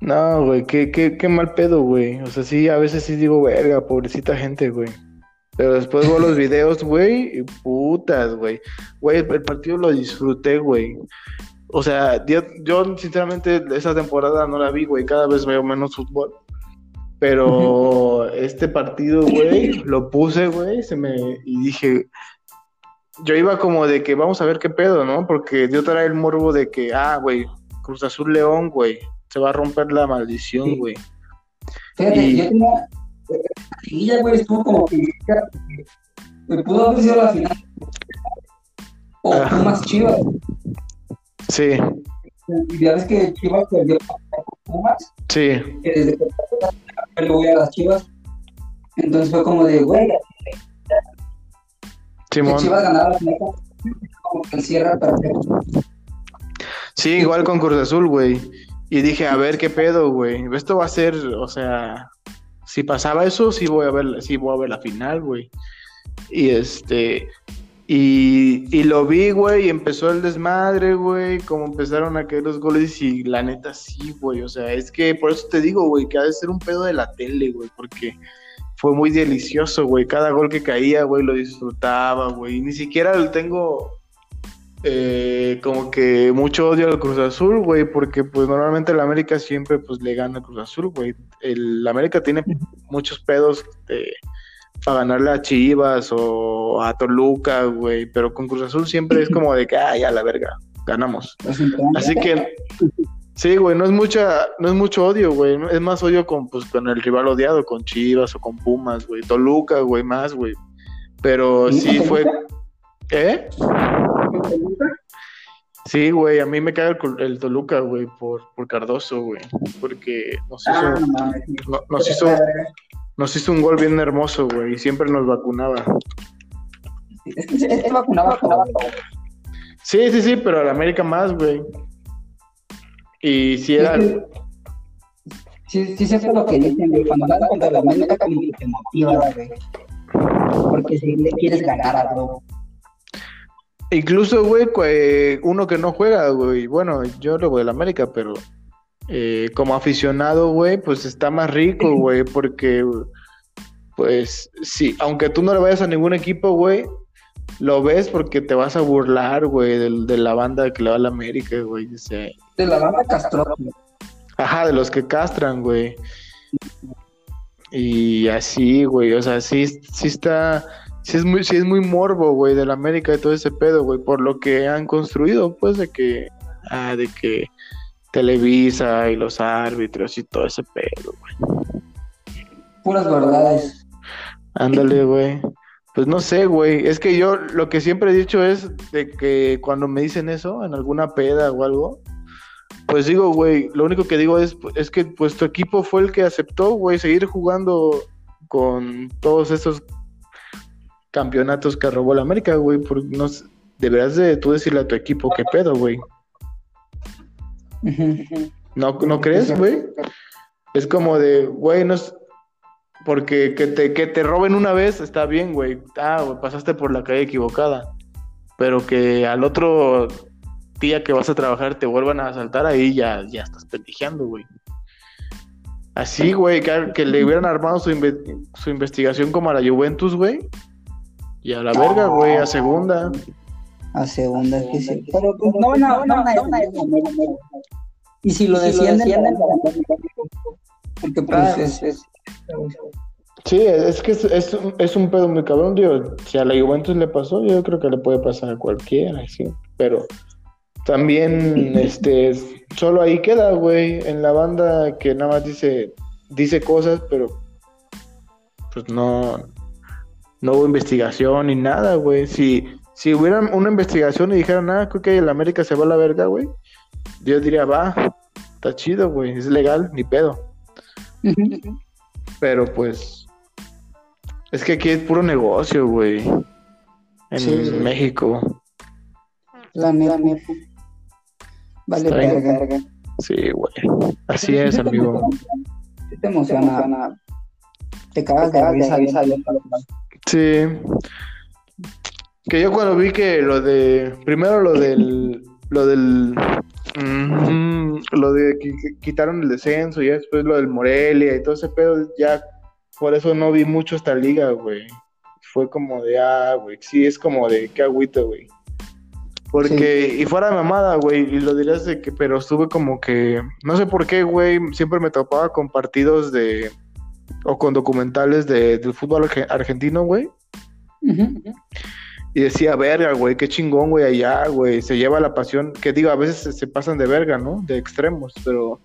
No, güey, qué, qué, qué mal pedo, güey. O sea, sí, a veces sí digo, verga, pobrecita gente, güey. Pero después veo los videos, güey, y putas, güey. Güey, el, partido lo disfruté, güey. O sea, yo, yo, sinceramente esa temporada no la vi, güey. Cada vez veo menos fútbol. Pero este partido, güey, lo puse, güey, se me... Y dije, yo iba como de que vamos a ver qué pedo, ¿no? Porque yo traía el morbo de que, ah, güey, Cruz Azul León, güey, se va a romper la maldición,
Sí.
güey.
Fíjate,
Y-
yo tenía. La liguilla, güey, estuvo como que. Me pudo haber sido la final. O
Ah.
Pumas Chivas.
Sí,
Y ya ves que Chivas perdió Pumas.
sí,
Que desde que le voy a las Chivas. Entonces fue como de, güey,
Simón.
Chivas ganara la final. Como que el cierre perfecto.
Sí, igual con Cruz Azul, güey. Y dije, a ver qué pedo, güey. Esto va a ser, o sea, si pasaba eso, sí voy a ver, sí voy a ver la final, güey. Y este, y, lo vi, güey, y empezó el desmadre, güey, como empezaron a caer los goles y la neta sí, güey. O sea, es que por eso te digo, güey, que ha de ser un pedo de la tele, güey, porque fue muy delicioso, güey. Cada gol que caía, güey, lo disfrutaba, güey. Ni siquiera lo tengo eh, como que mucho odio al Cruz Azul, güey, porque pues normalmente el América siempre pues le gana al Cruz Azul, güey. El América tiene muchos pedos de, a ganarle a Chivas o a Toluca, güey, pero con Cruz Azul siempre es como de que, ah, ya la verga, ganamos. Así que sí, güey, no es mucha no es mucho odio, güey, es más odio con pues con el rival odiado, con Chivas o con Pumas, güey, Toluca, güey, más, güey. Pero sí fue ¿Eh? Sí, güey, a mí me cae el, Toluca, güey, por, por Cardoso, güey, porque nos hizo, ah, nos, hizo, nos hizo un gol bien hermoso, güey, y siempre nos vacunaba.
Es que él vacunaba, vacunaba
Sí, sí, sí, pero al América más, güey. Y si era...
Sí, sí, sé lo que dicen, güey, cuando vas contra la América como que te motiva, güey. Porque si le quieres ganar a todo.
Incluso, güey, eh, uno que no juega, güey, bueno, yo lo voy del América, pero eh, como aficionado, güey, pues está más rico, güey, porque, pues, sí, aunque tú no le vayas a ningún equipo, güey, lo ves porque te vas a burlar, güey, de, la banda que le va a la América, güey.
De la banda Castro.
Ajá, de los que castran, güey. Y así, güey, o sea, sí, sí está sí es muy, sí es muy morbo, güey, de la América y todo ese pedo, güey, por lo que han construido, pues, de que, ah, de que Televisa y los árbitros y todo ese pedo, güey.
Puras verdades.
Ándale, güey. Pues no sé, güey. Es que yo lo que siempre he dicho es de que cuando me dicen eso, en alguna peda o algo, pues digo, güey, lo único que digo es, es que pues tu equipo fue el que aceptó, güey, seguir jugando con todos esos campeonatos que robó la América, güey. No, deberás de tú decirle a tu equipo qué pedo, güey. ¿No, ¿No crees, güey? Es como de, güey, no es... Porque que te, que te roben una vez está bien, güey. Ah, pasaste por la calle equivocada. Pero que al otro día que vas a trabajar te vuelvan a asaltar, ahí ya, ya estás pendejeando, güey. Así, güey, que, que, le hubieran armado su, su investigación como a la Juventus, güey. Y a la verga, güey, a segunda.
A segunda, es que sí. Pero pues, no, no, no, no, Y si lo descienden, porque pues es,
Sí, es que es, es, un pedo muy cabrón, digo, si a la Juventus le pasó, yo creo que le puede pasar a cualquiera, sí, pero también, este, solo ahí queda, güey, en la banda que nada más dice, dice cosas, pero pues no, no hubo investigación ni nada, güey. Si, si hubiera una investigación y dijeran, ah, creo que el América se va a la verga, güey, yo diría, va, está chido, güey, es legal, ni pedo. Pero pues, es que aquí es puro negocio, güey, en México.
La neta, Vale, verga.
Sí, güey. Así es, amigo.
te emociona. Te cagas de risa,
Sí. Que yo cuando vi que lo de. Primero lo del. Lo del. lo de que, quitaron el descenso y después lo del Morelia y todo ese pedo, ya. Por eso no vi mucho esta liga, güey. Fue como de, ah, güey. Sí, es como de, qué agüito, güey. Porque, y fuera de mamada, güey, y lo dirías de que, pero estuve como que, no sé por qué, güey, siempre me topaba con partidos de, o con documentales de, del fútbol argentino, güey. Y decía, verga, güey, qué chingón, güey, allá, güey, se lleva la pasión, que digo, a veces se, pasan de verga, ¿no? De extremos, pero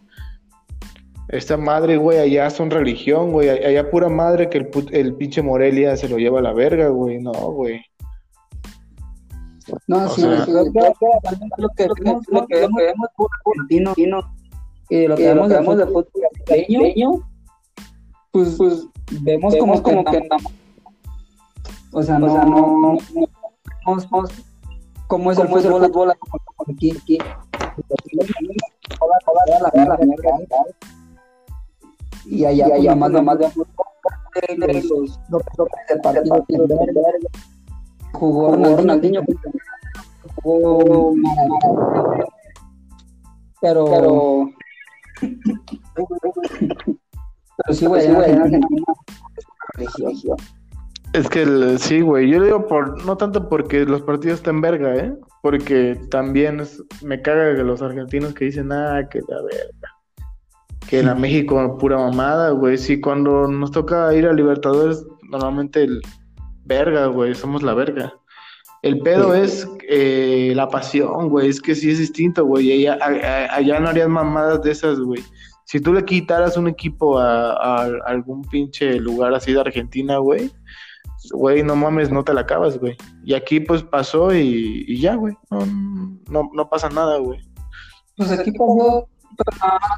esta madre, güey, allá son religión, güey, allá pura madre que el, el pinche Morelia se lo lleva a la verga, güey, no, güey.
No, sí, lo que vemos, lo que vemos argentino, y lo que vemos de fútbol argentino pues, pues vemos, como, como que, o sea, no, o sea, no, no, cómo es el fútbol, el fútbol aquí, aquí. Y allá, y allá más, más de los, los partido jugó Ronaldinho, jugó pero, pero
es que sí, güey. Yo digo por no tanto porque los partidos están verga, ¿eh? Porque también me caga que los argentinos que dicen, ah, que la verga. Que en México pura mamada, güey. Sí, cuando nos toca ir a Libertadores, normalmente el verga, güey, somos la verga. El pedo es eh, la pasión, güey, es que sí es distinto, güey. Allá, allá no harían mamadas de esas, güey. Si tú le quitaras un equipo a, algún pinche lugar así de Argentina, güey, güey, no mames, no te la acabas, güey. Y aquí pues pasó y, ya, güey. No, no, pasa nada, güey.
Pues aquí pasó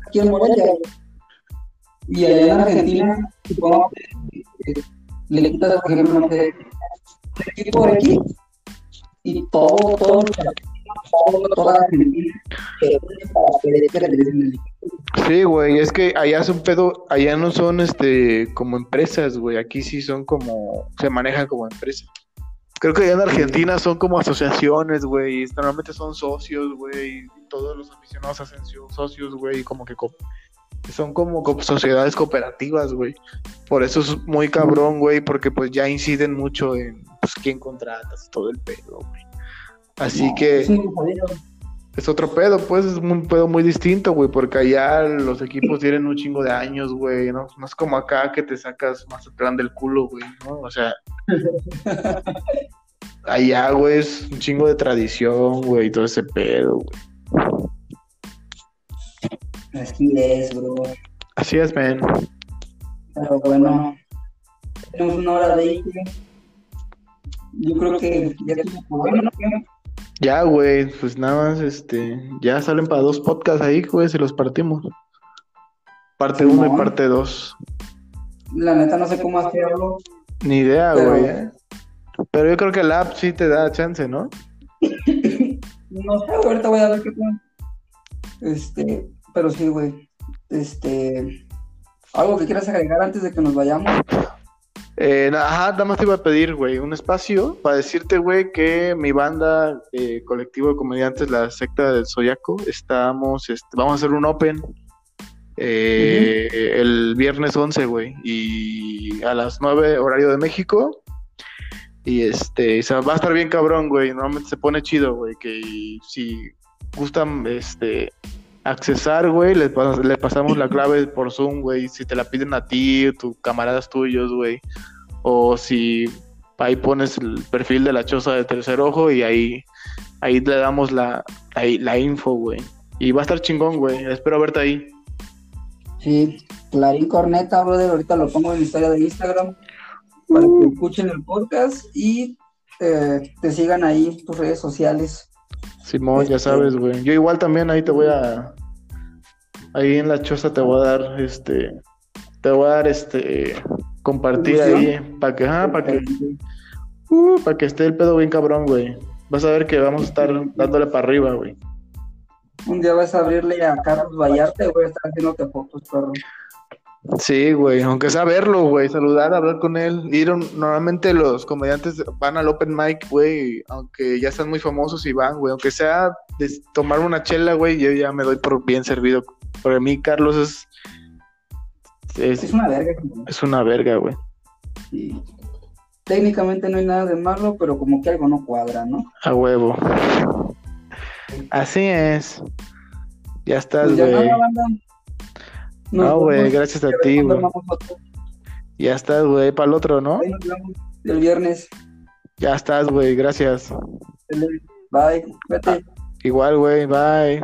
aquí en Morelia, Y allá en Argentina, supongo que le quitas, por ejemplo, no el equipo de aquí y todo, todo, todo toda Argentina para
Sí, güey, es que allá es un pedo, allá no son este como empresas, güey, aquí sí son como, se manejan como empresas. Creo que allá en Argentina son como asociaciones, güey, normalmente son socios, güey, todos los aficionados hacen socios, güey, como que son como sociedades cooperativas, güey. Por eso es muy cabrón, güey, porque pues ya inciden mucho en pues, quién contratas, todo el pedo, güey. Así que es otro pedo, pues es un pedo muy distinto, güey, porque allá los equipos tienen un chingo de años, güey, ¿no? No es como acá que te sacas más atrás del culo, güey, ¿no? O sea, allá, güey, es un chingo de tradición, güey, todo ese pedo, güey.
Así es, bro.
Así es, man.
Pero bueno, tenemos una hora de ahí, Yo creo que ya tenemos bueno,
ya, güey, pues nada más, este, ya salen para dos podcasts ahí, güey, se los partimos. Parte uno y parte dos.
La neta no sé cómo hacerlo.
Ni idea, güey. ¿eh? Pero yo creo que la app sí te da chance, ¿no?
no sé, ahorita voy a ver qué pasa. Este, pero sí, güey. Este, algo que quieras agregar antes de que nos vayamos.
Eh, ajá, nada más te iba a pedir, güey, un espacio para decirte, güey, que mi banda, eh, colectivo de comediantes, la secta del Soyaco, estamos, este, vamos a hacer un open eh, el viernes 11, güey, y a las 9 horario de México. Y este, va a estar bien cabrón, güey. Normalmente se pone chido, güey, que si gustan, este, accesar, güey, le, pasamos la clave por Zoom, güey. Si te la piden a ti, tus camaradas tuyos, güey. O si ahí pones el perfil de la choza de tercer ojo y ahí, ahí le damos la, la info, güey. Y va a estar chingón, güey. Espero verte ahí.
Sí, Clarín Corneta, brother. Ahorita lo pongo en mi historia de Instagram para que uh. escuchen el podcast y eh, te sigan ahí tus redes sociales.
Simón, ya este, sabes, güey. Yo igual también ahí te voy a. Ahí en la choza te voy a dar, este. Te voy a dar, este. Compartir ahí. Para que, ah, para que. Uh, para que esté el pedo bien cabrón, güey. Vas a ver que vamos a estar dándole para arriba, güey.
Un día vas a abrirle a Carlos Vallarte, güey, estar haciéndote fotos, perro.
Sí, güey, aunque sea verlo, güey, saludar, hablar con él. Ir normalmente los comediantes van al open mic, güey, aunque ya están muy famosos y van, güey, aunque sea de tomar una chela, güey, yo ya me doy por bien servido. Para mí, Carlos es.
Es, una verga.
Es una verga, güey.
Sí. Técnicamente no hay nada de malo, pero como que algo no cuadra, ¿no?
A huevo. Así es. Ya estás, pues güey. No, güey, gracias a ti, güey. Ya estás, güey, para el otro, ¿no?
El viernes.
Ya estás, güey, gracias.
Bye, vete.
Igual, güey, bye.